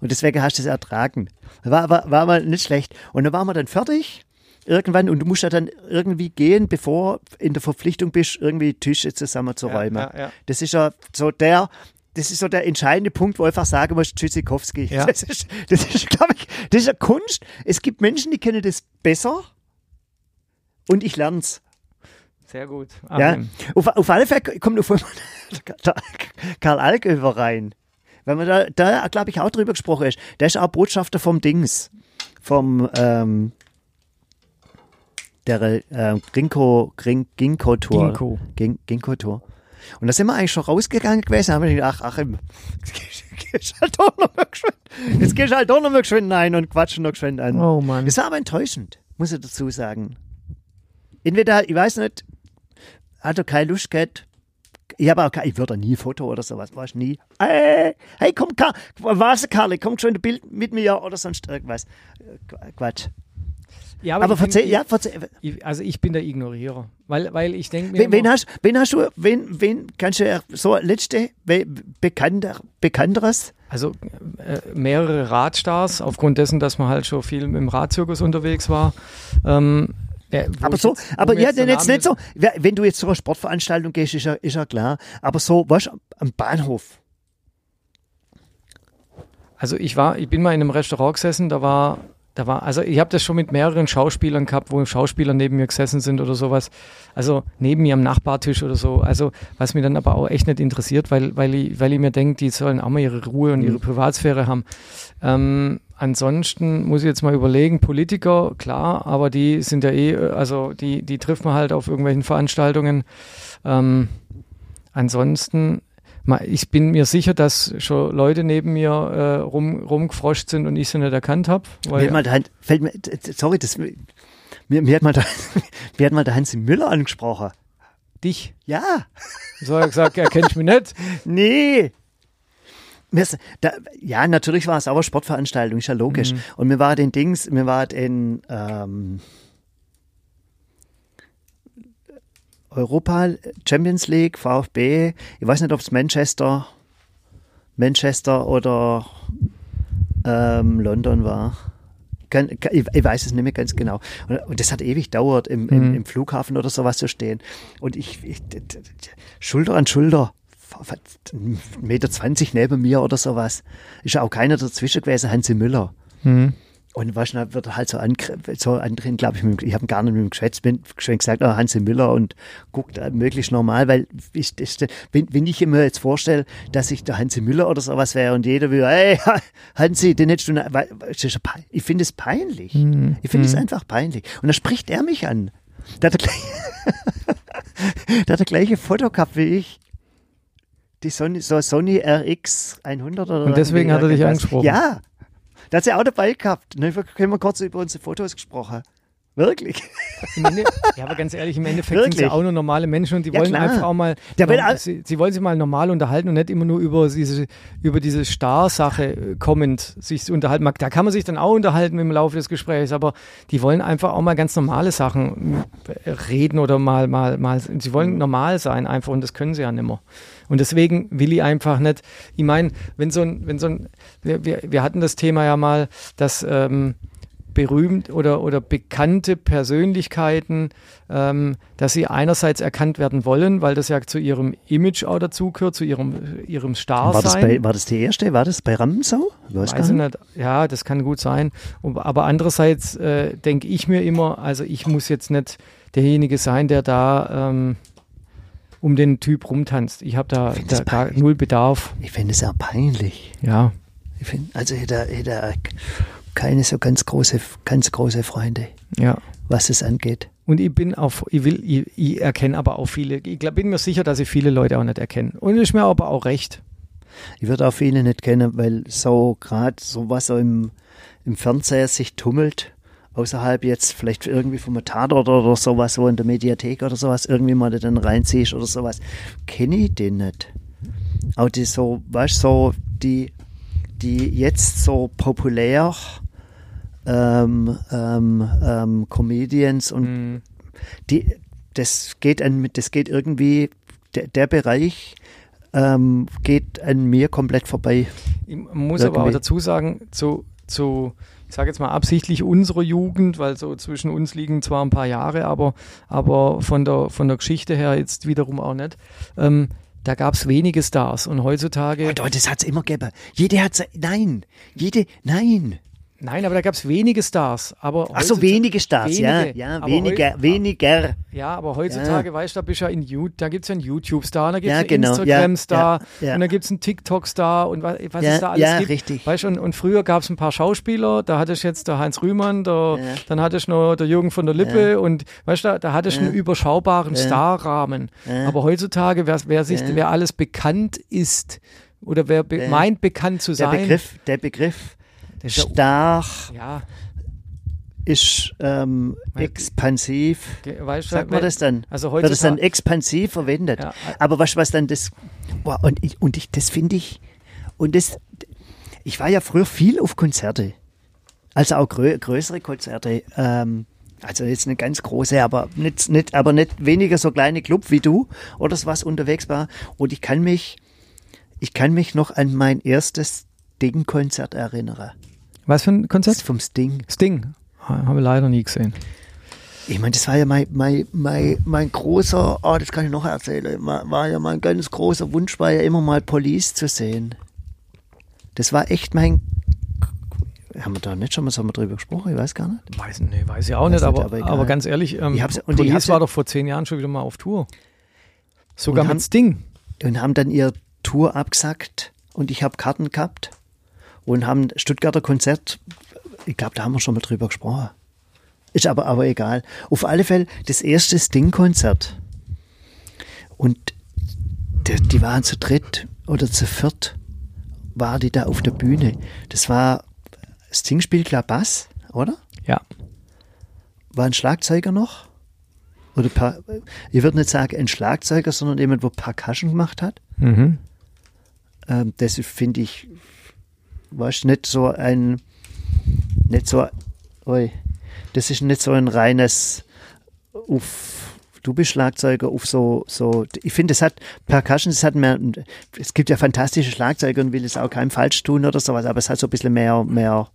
Und deswegen hast du es ertragen. War, war, war mal nicht schlecht. Und dann waren wir dann fertig irgendwann und du musst ja dann irgendwie gehen, bevor in der Verpflichtung bist, irgendwie Tische zusammenzuräumen. Ja, ja, ja. Das ist ja so der, das ist so der entscheidende Punkt, wo ich einfach sagen muss, Tschüssikowski. Ja. Das ist, das ist glaube ich, das ist eine Kunst. Es gibt Menschen, die kennen das besser und ich lerne es. Sehr gut. Ja, Achim. auf, auf alle Fälle kommt auf Karl Alköver rein. Wenn man da, da glaube ich, auch drüber gesprochen ist. Der ist auch Botschafter vom Dings. Vom, ähm, der äh, Grinko, Grin, Ginkgo Tour. Ginkgo. Gin, Ginkgo Tour. Und da sind wir eigentlich schon rausgegangen gewesen, haben wir gedacht, ach, ach, jetzt gehst halt doch noch mal geschwind. Jetzt gehst halt doch noch mal geschwind ein und quatschen noch geschwind an. Oh Mann. Das war aber enttäuschend, muss ich dazu sagen. Entweder, ich weiß nicht, hat er keine Lust gehabt. Ich habe auch ich würde nie Foto oder sowas, weißt du, nie. Hey, hey, komm, was, Karl, komm schon ein Bild mit mir oder sonst irgendwas. Äh, Quatsch. Ja, Aber ich bin- verzeih, ja, verzeih, also ich bin der Ignorierer, weil, weil ich denke mir wen, wen, hast, wen hast du, wen, wen kannst du, so letzte, be, bekannter, bekannteres? also äh, mehrere Radstars, aufgrund dessen, dass man halt schon viel im Radzirkus unterwegs war. Ähm, wo Aber so, jetzt- aber ja, jetzt jetzt nicht so, wenn du jetzt zu einer Sportveranstaltung gehst, ist ja, ist ja klar, aber so, was, am Bahnhof. Also ich war, ich bin mal in einem Restaurant gesessen, da war, da war, also ich habe das schon mit mehreren Schauspielern gehabt, wo Schauspieler neben mir gesessen sind oder sowas. Also neben mir am Nachbartisch oder so. Also was mir dann aber auch echt nicht interessiert, weil, weil ich, weil ich mir denke, die sollen auch mal ihre Ruhe und ihre Privatsphäre haben. Ähm, ansonsten muss ich jetzt mal überlegen, Politiker, klar, aber die sind ja eh, also die, die trifft man halt auf irgendwelchen Veranstaltungen. Ähm, ansonsten, ich bin mir sicher, dass schon Leute neben mir äh, rum, rumgefroscht sind und ich sie nicht erkannt habe. Fällt mir, sorry, das, mir, mir, hat mal der, mir hat mal der Hansi Müller angesprochen. dich. Ja, So hat er gesagt, er kennt mich nicht. nee. Mir ist- Da, ja, natürlich war es aber Sportveranstaltung, ist ja logisch. Und mir war den Dings, mir war in ähm, Europa Champions League, VfB, ich weiß nicht, ob es Manchester, Manchester oder ähm, London war. Kann, kann, ich, ich weiß es nicht mehr ganz genau. Und, und das hat ewig dauert, im, im, Mhm. im Flughafen oder sowas zu stehen. Und ich, ich Schulter an Schulter, 1,20 Meter neben mir oder sowas. Ist ja auch keiner dazwischen gewesen, Hansi Müller. Mhm. Und was dann wird er halt so, angr- so andrehen, glaube ich, mit, dem- ich habe gar nicht mit ihm geschwätzt, bin geschwind gesagt, oh, Hansi Müller und guckt äh, möglichst normal, weil ich, das, wenn, wenn ich mir jetzt vorstelle, dass ich der Hansi Müller oder sowas wäre und jeder will, hey, Hansi, den hättest du, weil- ich finde es peinlich. Mhm. Ich finde es einfach peinlich. Und dann spricht er mich an. Der hat, der gleiche, der hat der gleiche Foto gehabt wie ich. Die Sony, so Sony RX 100 oder Und deswegen hat er dich angesprochen? Ja. Da hat sie auch dabei gehabt. Ne, wir haben kurz über unsere Fotos gesprochen. Wirklich. Ende, ja, aber ganz ehrlich, im Endeffekt sind sie Wirklich? auch nur normale Menschen und die Ja, wollen klar. einfach auch mal, noch- all- sie, sie wollen sich mal normal unterhalten und nicht immer nur über diese, über diese Star-Sache äh, kommend sich unterhalten. Da kann man sich dann auch unterhalten im Laufe des Gesprächs, aber die wollen einfach auch mal ganz normale Sachen äh, reden oder mal, mal, mal, sie Mhm. wollen normal sein einfach und das können sie ja nicht mehr. Und deswegen will ich einfach nicht, ich meine, wenn so ein, wenn so ein, wir, wir, wir hatten das Thema ja mal, dass, ähm, berühmt oder, oder bekannte Persönlichkeiten, ähm, dass sie einerseits erkannt werden wollen, weil das ja zu ihrem Image auch dazugehört, zu ihrem, ihrem War das, bei, war das die erste? War das bei Rammensau? Ich Weiß Weiß nicht. Ja, das kann gut sein. Aber andererseits äh, denke ich mir immer, also ich muss jetzt nicht derjenige sein, der da ähm, um den Typ rumtanzt. Ich habe da, find da gar null Bedarf. Ich finde es sehr peinlich. Ja. Ich finde, also hätte er keine so ganz große, ganz große Freunde, Ja. was es angeht. Und ich bin auf, ich will, ich, ich erkenne aber auch viele, ich glaub, bin mir sicher, dass ich viele Leute auch nicht erkenne. Und ist mir aber auch recht. Ich würde auch viele nicht kennen, weil so gerade so was so im, im Fernseher sich tummelt, außerhalb jetzt vielleicht irgendwie vom Tatort oder sowas, wo in der Mediathek oder sowas irgendwie mal dann reinziehst oder sowas, kenne ich den nicht. Auch die so, weißt so, die, die jetzt so populär ähm, ähm, ähm, Comedians und Mhm. die, das geht an, das geht irgendwie, der, der Bereich ähm, geht an mir komplett vorbei. Ich muss aber auch Irgendwie. dazu sagen, zu, zu ich sage jetzt mal absichtlich unserer Jugend, weil so zwischen uns liegen zwar ein paar Jahre, aber, aber von, der, von der Geschichte her jetzt wiederum auch nicht. Ähm, da gab es wenige Stars und heutzutage. Oh, das hat's immer gegeben. Jede hat, nein, jede, nein. Nein, aber da gab es wenige Stars. Aber Ach so, wenige Stars, ja, wenige. ja, Aber weniger, weniger. Ja, aber heutzutage, weißt du, da bist ja in You, da gibt es ja einen YouTube-Star, da gibt es Ja, einen genau, Instagram-Star ja, ja. und da gibt es einen TikTok-Star und was, was Ja, es da alles ja, gibt. richtig. Weißt und, und früher gab es ein paar Schauspieler, da hattest du jetzt der Heinz Rühmann, der, Ja. dann hattest du noch der Jürgen von der Lippe und weißt du, da hattest du Ja. einen überschaubaren Ja. Starrahmen. Ja. Aber heutzutage, wer, wer, sich, Ja. wer alles bekannt ist oder wer be Ja. meint, bekannt zu Der sein, Begriff, der Begriff ist stark ja, ist ähm, expansiv. weißt du, Sagt man das dann? Also Wird das dann expansiv verwendet? Ja. Aber was, was dann das, boah, und ich, und ich, das finde ich, und das, ich war ja früher viel auf Konzerte. Also auch grö größere Konzerte. Ähm, also jetzt eine ganz große, aber nicht, nicht, aber nicht weniger so kleine Club wie du oder so was unterwegs war. Und ich kann mich, ich kann mich noch an mein erstes Sting-Konzert erinnern. Was für ein Das Konzert? ist vom Sting. Sting. Haben wir leider nie gesehen. Ich meine, das war ja mein, mein, mein, mein großer, oh, das kann ich noch erzählen, war, ja mein ganz großer Wunsch, war ja immer mal Police zu sehen. Das war echt mein, haben wir da nicht schon mal so mal drüber gesprochen? Ich weiß gar nicht. Weiß, nee, weiß ich auch Weiß nicht, aber, aber aber, ganz ehrlich, ähm, Ich hab's- und ich Police hab's- war doch vor zehn Jahren schon wieder mal auf Tour. Sogar haben- mit Sting. Und haben dann ihr Tour abgesagt und ich habe Karten gehabt und haben Stuttgarter Konzert, ich glaube, da haben wir schon mal drüber gesprochen. Ist aber, aber egal. Auf alle Fälle das erste Sting-Konzert. Und die, die waren zu dritt oder zu viert, war die da auf der Bühne. Das war, Sting spielt klar Bass, oder? Ja. War ein Schlagzeuger noch? Oder pa ich würde nicht sagen ein Schlagzeuger, sondern jemand, der Percussion gemacht hat. Mhm. Ähm, das finde ich, weißt nicht so ein, nicht so, oi, das ist nicht so ein reines, auf, du bist Schlagzeuger, auf so, so, ich finde, es hat, Percussion, es hat mehr, es gibt ja fantastische Schlagzeuger und will es auch keinem falsch tun oder sowas, aber es hat so ein bisschen mehr, mehr,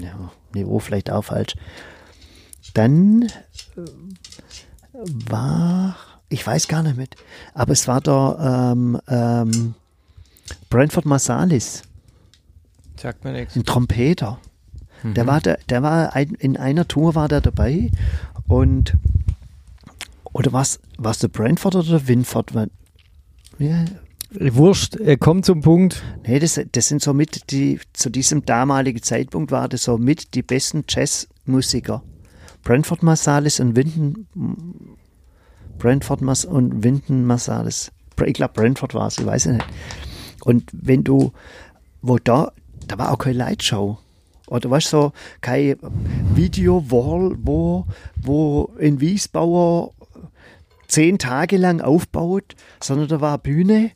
ja, Niveau vielleicht auch falsch. Dann äh, war, ich weiß gar nicht mit, aber es war da ähm, ähm, Brentford Marsalis, Sagt mir nichts. ein Trompeter. Der war, da, der war ein, in einer Tour war der dabei und oder was was der Brentford oder der Winford? Ja, Wurscht, er kommt zum Punkt. nee, das, das sind so mit die zu diesem damaligen Zeitpunkt war das so mit die besten Jazzmusiker. Brentford Marsalis und Winton Brentford Mas und Winton Marsalis. Ich glaube Brentford war es, ich weiß es nicht. Und wenn du wo da da war auch keine Lightshow. Oder weißt du, so kein Video-Wall, wo, wo ein Wiesbauer zehn Tage lang aufbaut, sondern da war eine Bühne,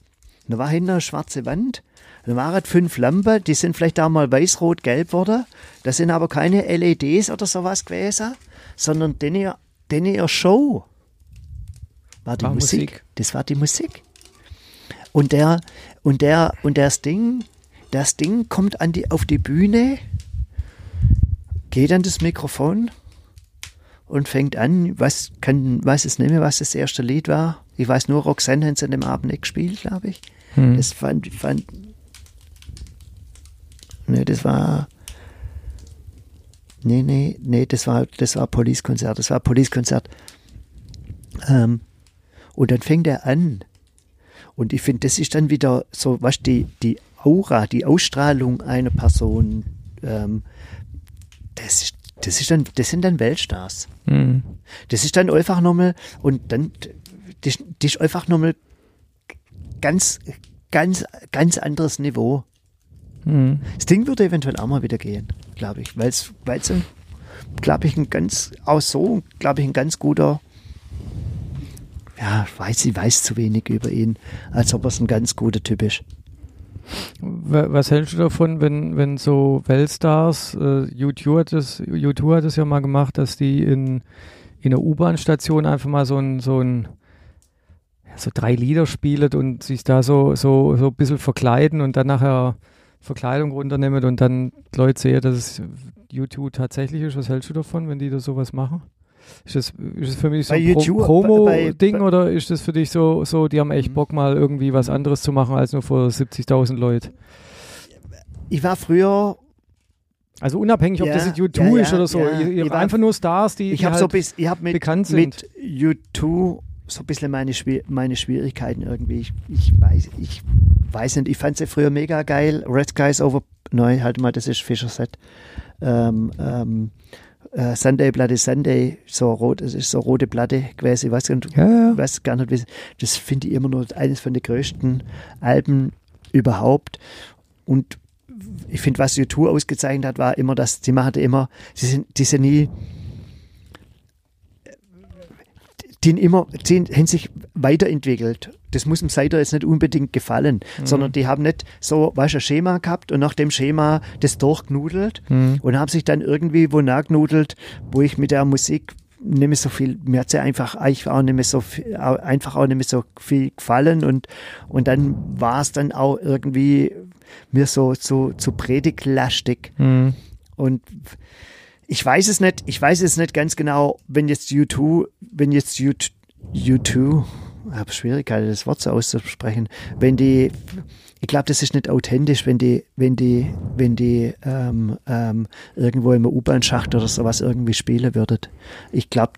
da war hinten eine schwarze Wand, da waren fünf Lampen, die sind vielleicht auch mal weiß, rot, gelb worden. Das sind aber keine LEDs oder sowas gewesen, sondern denn ihr, denn ihr Show war die War Musik. Musik. Das war die Musik. Und der, und der, und das Ding, das Ding kommt an die, auf die Bühne, geht an das Mikrofon und fängt an, was kann, weiß es nicht mehr, was das erste Lied war. Ich weiß nur, Roxanne haben sie an dem Abend nicht gespielt, glaube ich. Hm. Das fand, fand, nee, das war, nee, nee, nee, das war, das war Police-Konzert, das war Police-Konzert. Ähm, und dann fängt er an. Und ich finde, das ist dann wieder so, was die, die Aura, die Ausstrahlung einer Person, ähm, das, das, ist dann, das sind dann Weltstars. Mhm. Das ist dann einfach nochmal, und dann, das, das ist einfach nochmal ganz, ganz, ganz anderes Niveau. Mhm. Das Ding würde eventuell auch mal wieder gehen, glaube ich, weil es, glaube ich, ein ganz, auch so, glaube ich, ein ganz guter, ja, weiß, ich weiß zu wenig über ihn, als ob er ein ganz guter Typ ist. Wa- Was hältst du davon, wenn, wenn so Weltstars, äh, U2 hat das, U2 hat das ja mal gemacht, dass die in, in einer U-Bahn-Station einfach mal so ein, so ein, so drei Lieder spielen und sich da so, so, so ein bisschen verkleiden und dann nachher Verkleidung runternehmen und dann Leute sehen, dass es U2 tatsächlich ist. Was hältst du davon, wenn die da sowas machen? Ist das, ist das für mich so ein Pro Promo-Ding oder ist das für dich so, so, die haben echt Mhm. Bock mal irgendwie was anderes zu machen als nur vor 70.000 Leute? Ich war früher, Also unabhängig, ob Ja, das jetzt U2 ja, ja, ist oder so. ja. War- einfach nur Stars, die, ich die halt so bis, ich mit, bekannt sind. mit U2 so ein bisschen meine, meine Schwierigkeiten irgendwie. Ich, ich weiß, ich weiß nicht, ich fand sie früher mega geil. Red Skies Over, nein, halt mal, das ist Fischer Set. Ähm, ähm, äh, Sunday Bloody Sunday, so rot, das ist so rote Platte gewesen. Gar nicht- ja, ja. weiß gar nicht, das finde ich immer noch eines von den größten Alben überhaupt. Und ich finde, was U2 ausgezeichnet hat, war immer, dass sie machen immer, sie sind, die sind nie, die immer, die haben sich weiterentwickelt. Das muss dem Seiter jetzt nicht unbedingt gefallen, sondern die haben nicht so, weißt du, ein Schema gehabt und nach dem Schema das durchgenudelt Mhm. und haben sich dann irgendwie wo nachgenudelt, wo ich mit der Musik nicht mehr so viel, mir hat sie einfach eigentlich auch nicht mehr so viel, einfach auch nicht mehr so viel gefallen und, und dann war es dann auch irgendwie mir so, so, zu predigtlastig Mhm. und ich weiß es nicht, ich weiß es nicht ganz genau, wenn jetzt U2, wenn jetzt U2, U2 ich habe Schwierigkeiten, das Wort so auszusprechen, wenn die, ich glaube, das ist nicht authentisch, wenn die, wenn die, wenn die ähm, ähm, irgendwo im U-Bahn-Schacht oder sowas irgendwie spielen würdet. Ich glaube,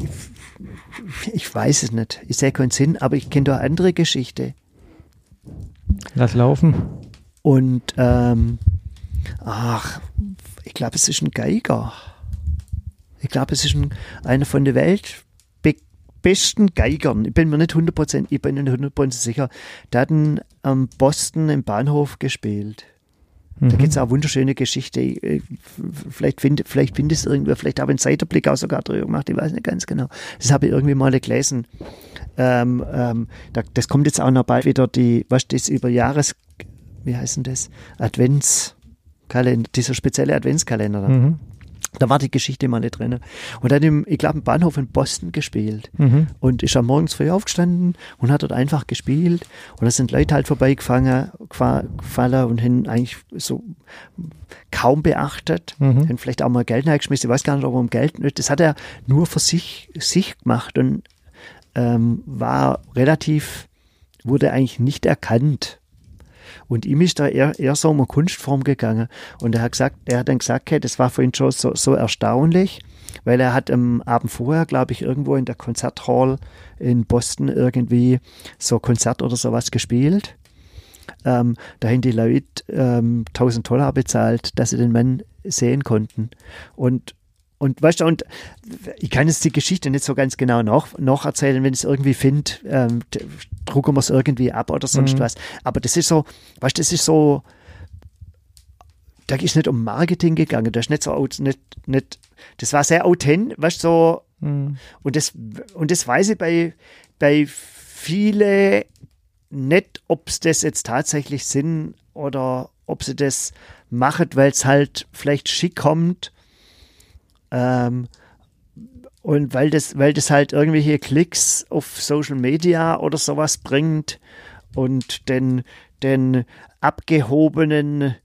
ich, ich weiß es nicht. Ich sehe keinen Sinn, aber ich kenne da andere Geschichte. Lass laufen. Und ähm, ach, ich glaube, es ist ein Geiger. Ich glaube, es ist ein, einer von der Welt besten Geigern. Ich bin mir nicht 100%, ich bin nicht 100% sicher. Der hat in ähm, Boston im Bahnhof gespielt. Da Mhm. gibt es auch wunderschöne Geschichte. Ich- ich- Vielleicht findet vielleicht findet es irgendwer, vielleicht habe ich einen Seitenblick auch sogar drüber gemacht, ich weiß nicht ganz genau. Das habe ich irgendwie mal gelesen. Ähm, ähm, da, das kommt jetzt auch noch bald wieder die, was das über Jahres, wie heißt denn das? Adventskalender, dieser spezielle Adventskalender. da. Mhm. Da war die Geschichte mal nicht drin. Und dann, im, ich glaube, im Bahnhof in Boston gespielt Mhm. und ist am morgens früh aufgestanden und hat dort einfach gespielt. Und da sind Leute halt vorbeigefangen, gefa- gefallen und haben eigentlich so kaum beachtet. Mhm. Haben vielleicht auch mal Geld reingeschmissen. Ich weiß gar nicht, ob er um Geld nicht. Das hat er nur für sich, sich gemacht und ähm, war relativ, wurde eigentlich nicht erkannt. Und ihm ist da eher, eher so um eine Kunstform gegangen. Und er hat gesagt, er hat dann gesagt, hey, das war für ihn schon so, so erstaunlich, weil er hat am Abend vorher, glaube ich, irgendwo in der Konzerthall in Boston irgendwie so Konzert oder sowas gespielt. Ähm, da haben die Leute ähm, 1000 Dollar bezahlt, dass sie den Mann sehen konnten. Und und weißt du, und ich kann jetzt die Geschichte nicht so ganz genau noch, noch erzählen, wenn ich es irgendwie finde, ähm, drucken wir es irgendwie ab oder sonst Mhm. was. Aber das ist so, weißt du, das ist so, da ist nicht um Marketing gegangen, das ist nicht so, nicht, nicht, das war sehr authentisch, weißt du, so, Mhm. und das, und das weiß ich bei, bei viele nicht, ob es das jetzt tatsächlich sind oder ob sie das machen, weil es halt vielleicht schick kommt. Ähm, und weil das, weil das halt irgendwelche Klicks auf Social Media oder sowas bringt und den, den abgehobenen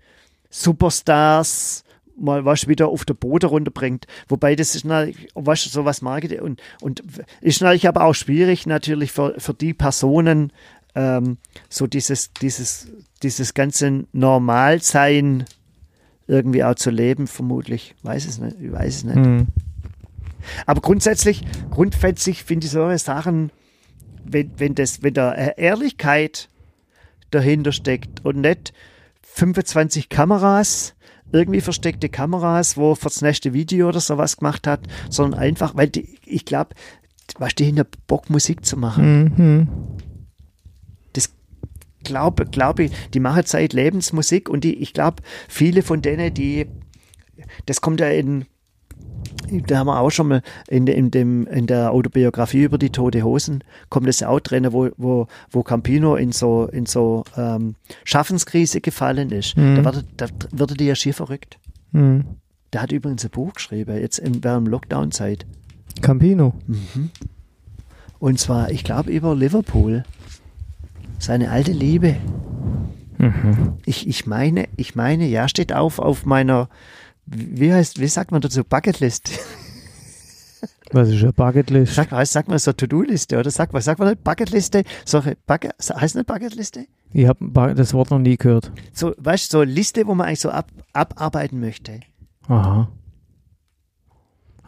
Superstars mal was wieder auf der Boden runterbringt. Wobei das ist natürlich, was sowas Marketing und, und ist natürlich aber auch schwierig natürlich für, für die Personen, ähm, so dieses, dieses, dieses ganze Normalsein irgendwie auch zu leben, vermutlich. Weiß es nicht, ich weiß es nicht. Mhm. Aber grundsätzlich, grundsätzlich finde ich solche Sachen, wenn, wenn, das, wenn da Ehrlichkeit dahinter steckt und nicht 25 Kameras, irgendwie versteckte Kameras, wo fürs nächste Video oder sowas gemacht hat, sondern einfach, weil die, ich glaube, was die hinter Bock Musik zu machen. Mhm. Glaube glaube ich, die machen seit Lebensmusik und die, ich glaube, viele von denen, die, das kommt ja in, da haben wir auch schon mal in, in, dem, in der Autobiografie über die Tote Hosen, kommt das ja auch drin, wo, wo, wo Campino in so, in so ähm, Schaffenskrise gefallen ist. Mhm. Da, wird, da wird die ja schier verrückt. Mhm. Der hat übrigens ein Buch geschrieben, jetzt in, während Lockdown-Zeit. Campino. Und zwar, ich glaube, über Liverpool. Seine alte Liebe. Mhm. Ich, ich meine, ich meine, ja, steht auf auf meiner, wie heißt, wie sagt man dazu, Bucketlist. Was ist eine Bucketlist? Sag mal, sag mal so To-Do-Liste, oder? Sag mal, sag mal nicht Bucketliste. So, Bucket, heißt nicht Bucketliste? Ich habe das Wort noch nie gehört. So, weißt du, so Liste, wo man eigentlich so ab, abarbeiten möchte. Aha.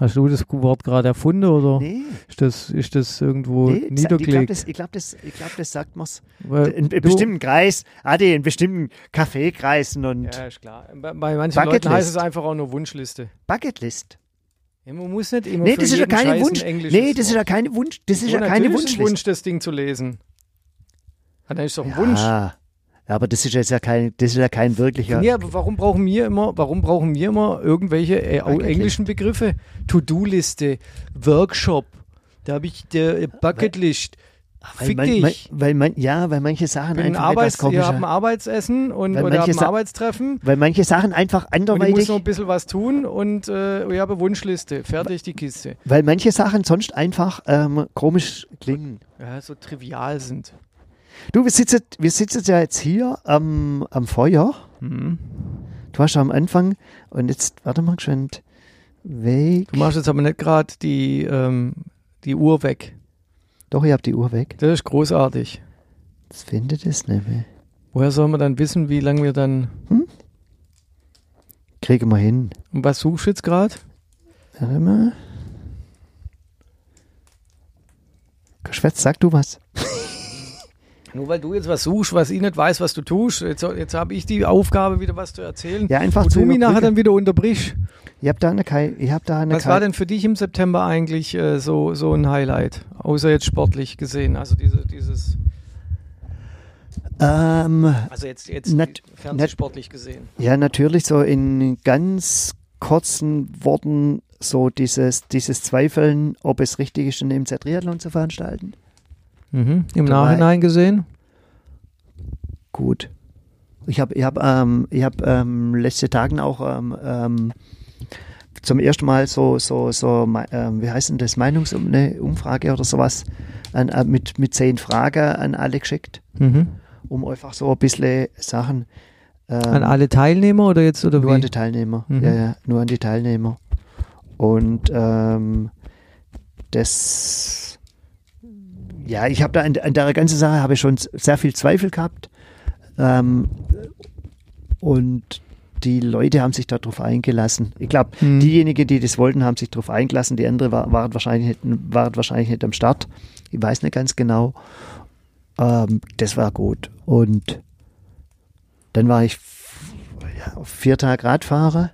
Hast du das Wort gerade erfunden oder Nee, ist, das, ist das irgendwo nee ich glaube, niedergelegt? das, ich glaub, das, ich glaub, das sagt man's. Weil In, in bestimmten Kreis, Adi, in bestimmten Kaffeekreisen und Ja, ist klar. Bei, bei manchen Bucketlist. Leuten heißt es einfach auch nur Wunschliste. Bucketlist. Ja, man muss nicht immer Nee, für das ist ja keine Wunsch. Nee, das ist ja keine Wunsch. Das ist ja keine Wunschliste. Wunsch, das Ding zu lesen. Ja, dann ist doch ein Wunsch. Ja, aber das ist jetzt ja kein, das ist ja kein wirklicher. Ja, aber warum brauchen wir immer, warum brauchen wir immer irgendwelche äh, englischen Begriffe? To-Do-Liste, Workshop, da habe ich der äh, Bucketlist. weil, Fick man, dich. man, weil, man, ja, weil manche Sachen Bin ein einfach etwas Arbeits, ihr komischer. habt ein Arbeitsessen und, Weil oder habt ein Arbeitstreffen weil manche Sachen einfach und ich muss anderweitig, noch ein bisschen was tun und äh, ich habe Wunschliste. Fertig die Kiste. weil manche Sachen sonst einfach ähm, komisch klingen. Ja, so trivial sind. Du, wir sitzen, wir sitzen ja jetzt hier am, am Feuer. Mhm. Du hast ja am Anfang und jetzt, warte mal, geschwind. Weg. Du machst jetzt aber nicht gerade die, ähm, die Uhr weg. Doch, ich hab die Uhr weg. Das ist großartig. Das findet es nicht mehr. Woher soll man dann wissen, wie lange wir dann. Kriegen wir hin. Und was suchst du jetzt gerade? Warte mal. Geschwätz, sag du was. Nur weil du jetzt was suchst, was ich nicht weiß, was du tust. Jetzt, jetzt habe ich die Aufgabe, wieder was zu erzählen. Ja, einfach zu du mich nachher dann wieder unterbrichst. Ich hab da eine Kai, ich hab da eine Was Kai. war denn für dich im September eigentlich äh, so, so ein Highlight? Außer jetzt sportlich gesehen. Also diese, dieses. Ähm, Also jetzt, jetzt Nat- fernsehsportlich gesehen. ja, natürlich so in ganz kurzen Worten so dieses, dieses Zweifeln, ob es richtig ist, einen MZ Triathlon zu veranstalten. Mhm. Im war- Nachhinein gesehen? Gut. Ich habe ich hab, ähm, ich hab, ähm, letzte Tagen auch ähm, ähm, zum ersten Mal so, so, so ähm, wie heißt denn das, Meinungsumfrage oder sowas an, äh, mit, mit zehn Fragen an alle geschickt, Mhm. um einfach so ein bisschen Sachen ähm, An alle Teilnehmer oder jetzt oder nur an wie? die Teilnehmer. Mhm. Ja, ja, nur an die Teilnehmer. Und das, ja, ich habe da an, an der ganzen Sache habe ich schon sehr viel Zweifel gehabt. Ähm, und die Leute haben sich darauf eingelassen. Ich glaube, Mhm. diejenigen, die das wollten, haben sich darauf eingelassen. Die anderen war, waren, wahrscheinlich nicht, waren wahrscheinlich nicht am Start. Ich weiß nicht ganz genau. Ähm, das war gut. Und dann war ich ja, vier Tage Radfahrer.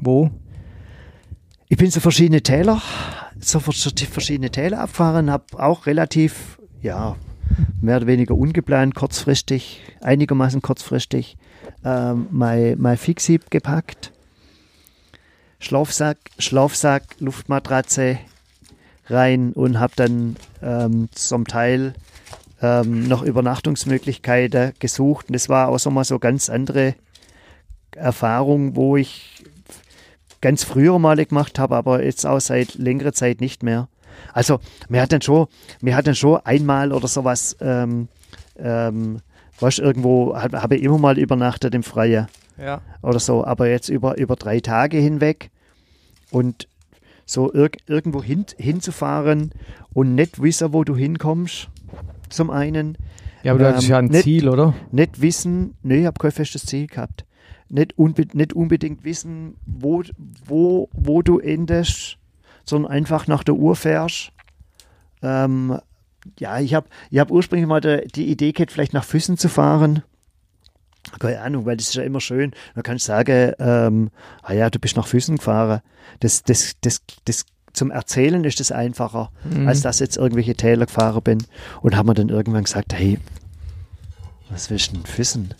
Wo? Ich bin so verschiedene Täler, so vers- verschiedene Täler abgefahren, habe auch relativ, ja, mehr oder weniger ungeplant, kurzfristig, einigermaßen kurzfristig, ähm, mein, mein Fixhieb gepackt. Schlafsack, Schlafsack, Luftmatratze rein und habe dann ähm, zum Teil ähm, noch Übernachtungsmöglichkeiten gesucht. Und das war auch so mal so ganz andere Erfahrung, wo ich ganz früher mal gemacht habe, aber jetzt auch seit längerer Zeit nicht mehr. Also mir hat dann schon, mir hat dann schon einmal oder sowas, ähm, ähm, du, irgendwo habe hab ich immer mal übernachtet im Freien Ja. oder so, aber jetzt über, über drei Tage hinweg und so irg irgendwo hin, hinzufahren und nicht wissen, wo du hinkommst, zum einen, Ja, aber du hattest Ähm, ja ein nicht- Ziel, oder? nicht wissen, nee, ich habe kein festes Ziel gehabt. Nicht, unbe nicht unbedingt wissen, wo, wo, wo du endest, sondern einfach nach der Uhr fährst. Ähm, ja, ich habe ich hab ursprünglich mal de, die Idee gehabt, vielleicht nach Füssen zu fahren. Keine Ahnung, weil das ist ja immer schön. Man kann sagen, ähm, ah ja, du bist nach Füssen gefahren. Das, das, das, das, zum Erzählen ist das einfacher, Mhm. als dass jetzt irgendwelche Täler gefahren bin. Und haben wir dann irgendwann gesagt, hey, was willst du denn Füssen?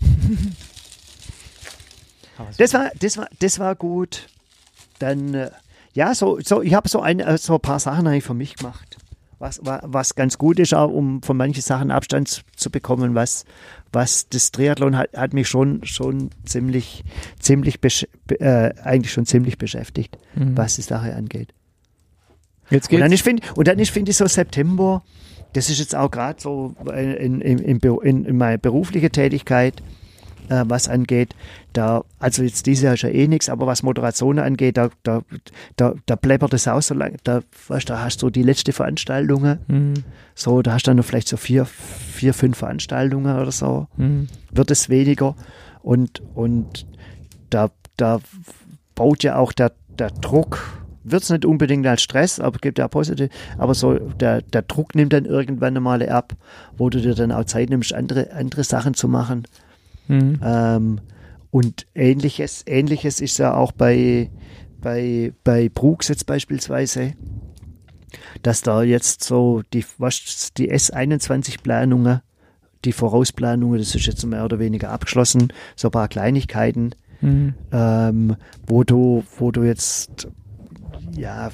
Das war, das war, das war gut. Dann, äh, ja, so, so, ich habe so ein, äh, so ein paar Sachen eigentlich für mich gemacht. Was, wa- was ganz gut ist, auch um von manchen Sachen Abstand zu- bekommen, was, was das Triathlon hat, hat mich schon, schon ziemlich, ziemlich, äh, eigentlich schon ziemlich beschäftigt, Mhm. was die Sache angeht. Jetzt Und dann geht's. find, und dann ist, finde ich, so September, das ist jetzt auch gerade so in, in, in, in, in meiner beruflichen Tätigkeit, äh, was angeht. Da, also jetzt dieses Jahr ist ja eh nichts, aber was Moderation angeht, da, da, da, da bleibt es auch so lang. Da, weißt, da hast du die letzte Veranstaltung, Mhm. so, da hast du dann noch vielleicht so vier, vier fünf Veranstaltungen oder so Mhm. wird es weniger. Und, und da, da baut ja auch der, der Druck, wird es nicht unbedingt als Stress, aber gibt ja positiv, aber so der, der Druck nimmt dann irgendwann einmal ab, wo du dir dann auch Zeit nimmst, andere, andere Sachen zu machen. Mhm. Ähm, und ähnliches, ähnliches ist ja auch bei, bei, bei Brooks jetzt beispielsweise, dass da jetzt so die, was, die S21-Planungen, die Vorausplanungen, das ist jetzt mehr oder weniger abgeschlossen, so ein paar Kleinigkeiten, Mhm. ähm, wo du, wo du jetzt ja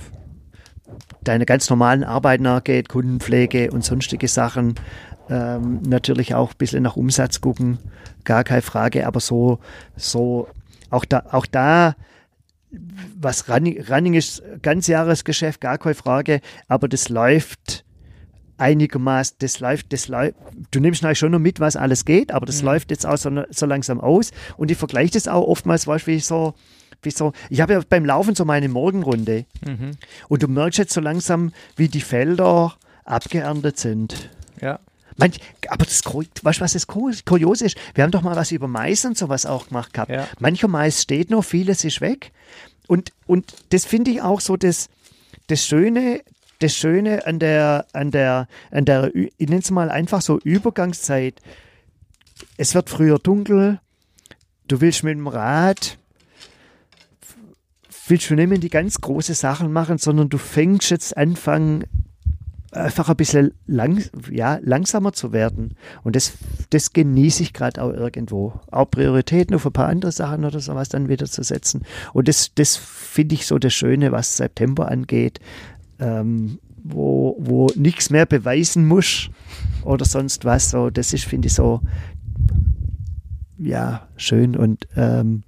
deine ganz normalen Arbeit nachgeht, Kundenpflege und sonstige Sachen, ähm, natürlich auch ein bisschen nach Umsatz gucken, gar keine Frage, aber so, so auch da, auch da was Running, Running ist, Ganzjahresgeschäft, gar keine Frage, aber das läuft einigermaßen, das läuft, das läuft, du nimmst natürlich schon noch mit, was alles geht, aber das Mhm. läuft jetzt auch so, so langsam aus und ich vergleiche das auch oftmals, weißt wie ich so, wie so, ich habe ja beim Laufen so meine Morgenrunde Mhm. und du merkst jetzt so langsam, wie die Felder abgeerntet sind. Ja. Manch, aber das, weißt du, was das Kur- kurios ist? Wir haben doch mal was über Mais und sowas auch gemacht gehabt. Ja. Mancher Mais steht noch, vieles ist weg. Und, und das finde ich auch so das, das Schöne, das Schöne an der, an der, an der, ich nenne es mal einfach so Übergangszeit. Es wird früher dunkel, du willst mit dem Rad, willst du nicht mehr die ganz große Sachen machen, sondern du fängst jetzt anfangen, einfach ein bisschen lang, ja, langsamer zu werden. Und das, das genieße ich gerade auch irgendwo. Auch Prioritäten auf ein paar andere Sachen oder sowas dann wieder zu setzen. Und das, das finde ich so das Schöne, was September angeht, ähm, wo, wo nichts mehr beweisen muss oder sonst was. So, das ist, finde ich, so ja, schön und ähm,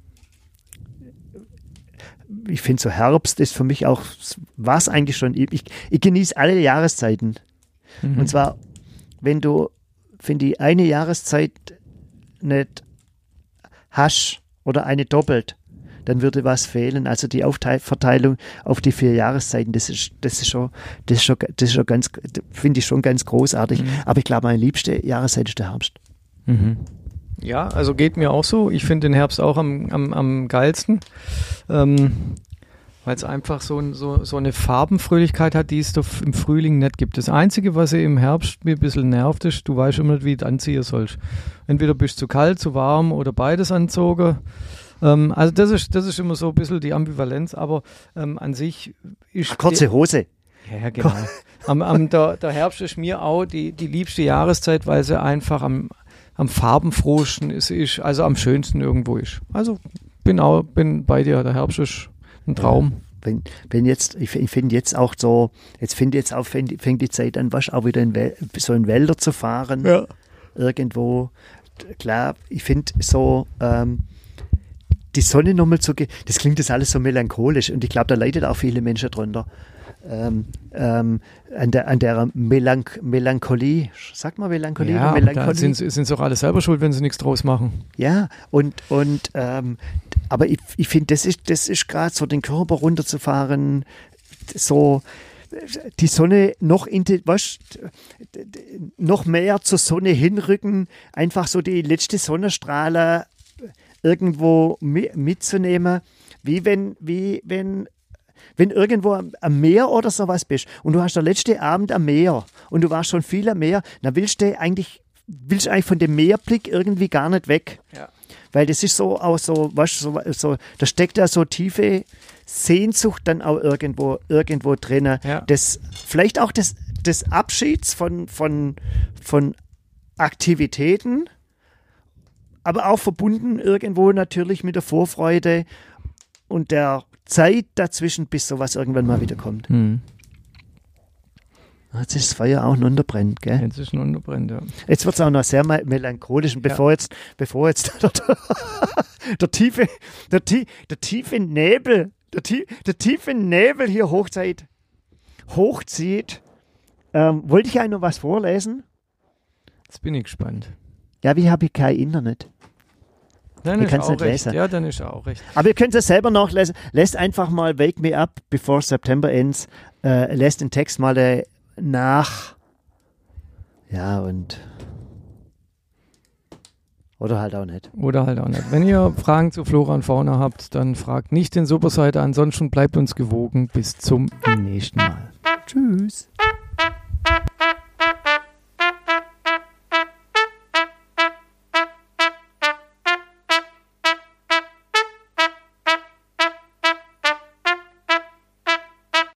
ich finde so Herbst ist für mich auch, war es eigentlich schon, ich, ich genieße alle Jahreszeiten. Mhm. Und zwar, wenn du, finde ich, eine Jahreszeit nicht hast oder eine doppelt, dann würde was fehlen. Also die Aufteil Verteilung auf die vier Jahreszeiten, das ist, das ist schon, das ist schon, das ist schon ganz, finde ich schon ganz großartig. Mhm. Aber ich glaube, meine liebste Jahreszeit ist der Herbst. Mhm. Ja, also geht mir auch so. Ich finde den Herbst auch am, am, am geilsten, ähm, weil es einfach so, so, so eine Farbenfröhlichkeit hat, die es doch im Frühling nicht gibt. Das Einzige, was im Herbst mir ein bisschen nervt, ist, du weißt immer nicht, wie du anziehen sollst. Entweder bist du zu kalt, zu warm oder beides anzogen. Ähm, also das ist, das ist immer so ein bisschen die Ambivalenz, aber ähm, an sich ist... Kurze Hose. Ja, ja, genau. am, am, der, der Herbst ist mir auch die, die liebste Jahreszeit, weil sie einfach am, am farbenfrohsten ist, ist, also am schönsten irgendwo ist. Also bin auch bin bei dir, der Herbst ist ein Traum. wenn, wenn jetzt, ich, ich finde jetzt auch so, jetzt finde jetzt auch, fängt, fängt die Zeit an, was auch wieder in Wel so in Wälder zu fahren, irgendwo. Klar, ich finde so, ähm, die Sonne nochmal zu, das klingt das alles so melancholisch und ich glaube, da leidet auch viele Menschen drunter. Ähm, ähm, an der, an der Melanch Melancholie, sagt man Melancholie Ja, Melancholie? sind, sind sie doch alle selber schuld, wenn sie nichts draus machen. Ja, und, und ähm, aber ich, ich finde, das ist, das ist gerade so, den Körper runterzufahren, so die Sonne noch, inti- was, d- d- noch mehr zur Sonne hinrücken, einfach so die letzte Sonnenstrahle irgendwo mi mitzunehmen, wie wenn, wie wenn wenn irgendwo am, Meer oder sowas bist und du hast der letzte Abend am Meer und du warst schon viel am Meer, dann willst du eigentlich, willst du eigentlich von dem Meerblick irgendwie gar nicht weg. Ja. Weil das ist so auch so, weißt, du, so, so, da steckt ja so tiefe Sehnsucht dann auch irgendwo, irgendwo drin. Ja. Das, vielleicht auch des, des Abschieds von, von, von Aktivitäten, aber auch verbunden irgendwo natürlich mit der Vorfreude und der Zeit dazwischen, bis sowas irgendwann mal wieder kommt. Hm. Jetzt ist das Feuer auch noch unterbrennt, gell? Jetzt ist ein Unterbrennt, ja. Jetzt wird es auch noch sehr me- melancholisch. Und bevor jetzt, bevor jetzt der, der, tiefe, der, der tiefe Nebel, der, der tiefe Nebel hier hochzieht, hochzieht, ähm, wollte ich eigentlich noch was vorlesen? Jetzt bin ich gespannt. Ja, wie habe ich kein Internet? Ich ist kann's auch nicht recht. lesen. Ja, dann ist auch recht. Aber ihr könnt es selber noch lesen. Lässt einfach mal Wake Me Up Before September Ends. Äh, lässt den Text mal äh, nach. Ja, und. Oder halt auch nicht. Oder halt auch nicht. Wenn ihr Fragen zu Flora und Fauna habt, dann fragt nicht den Superseiter. Ansonsten bleibt uns gewogen. Bis zum Nächsten Mal. Tschüss.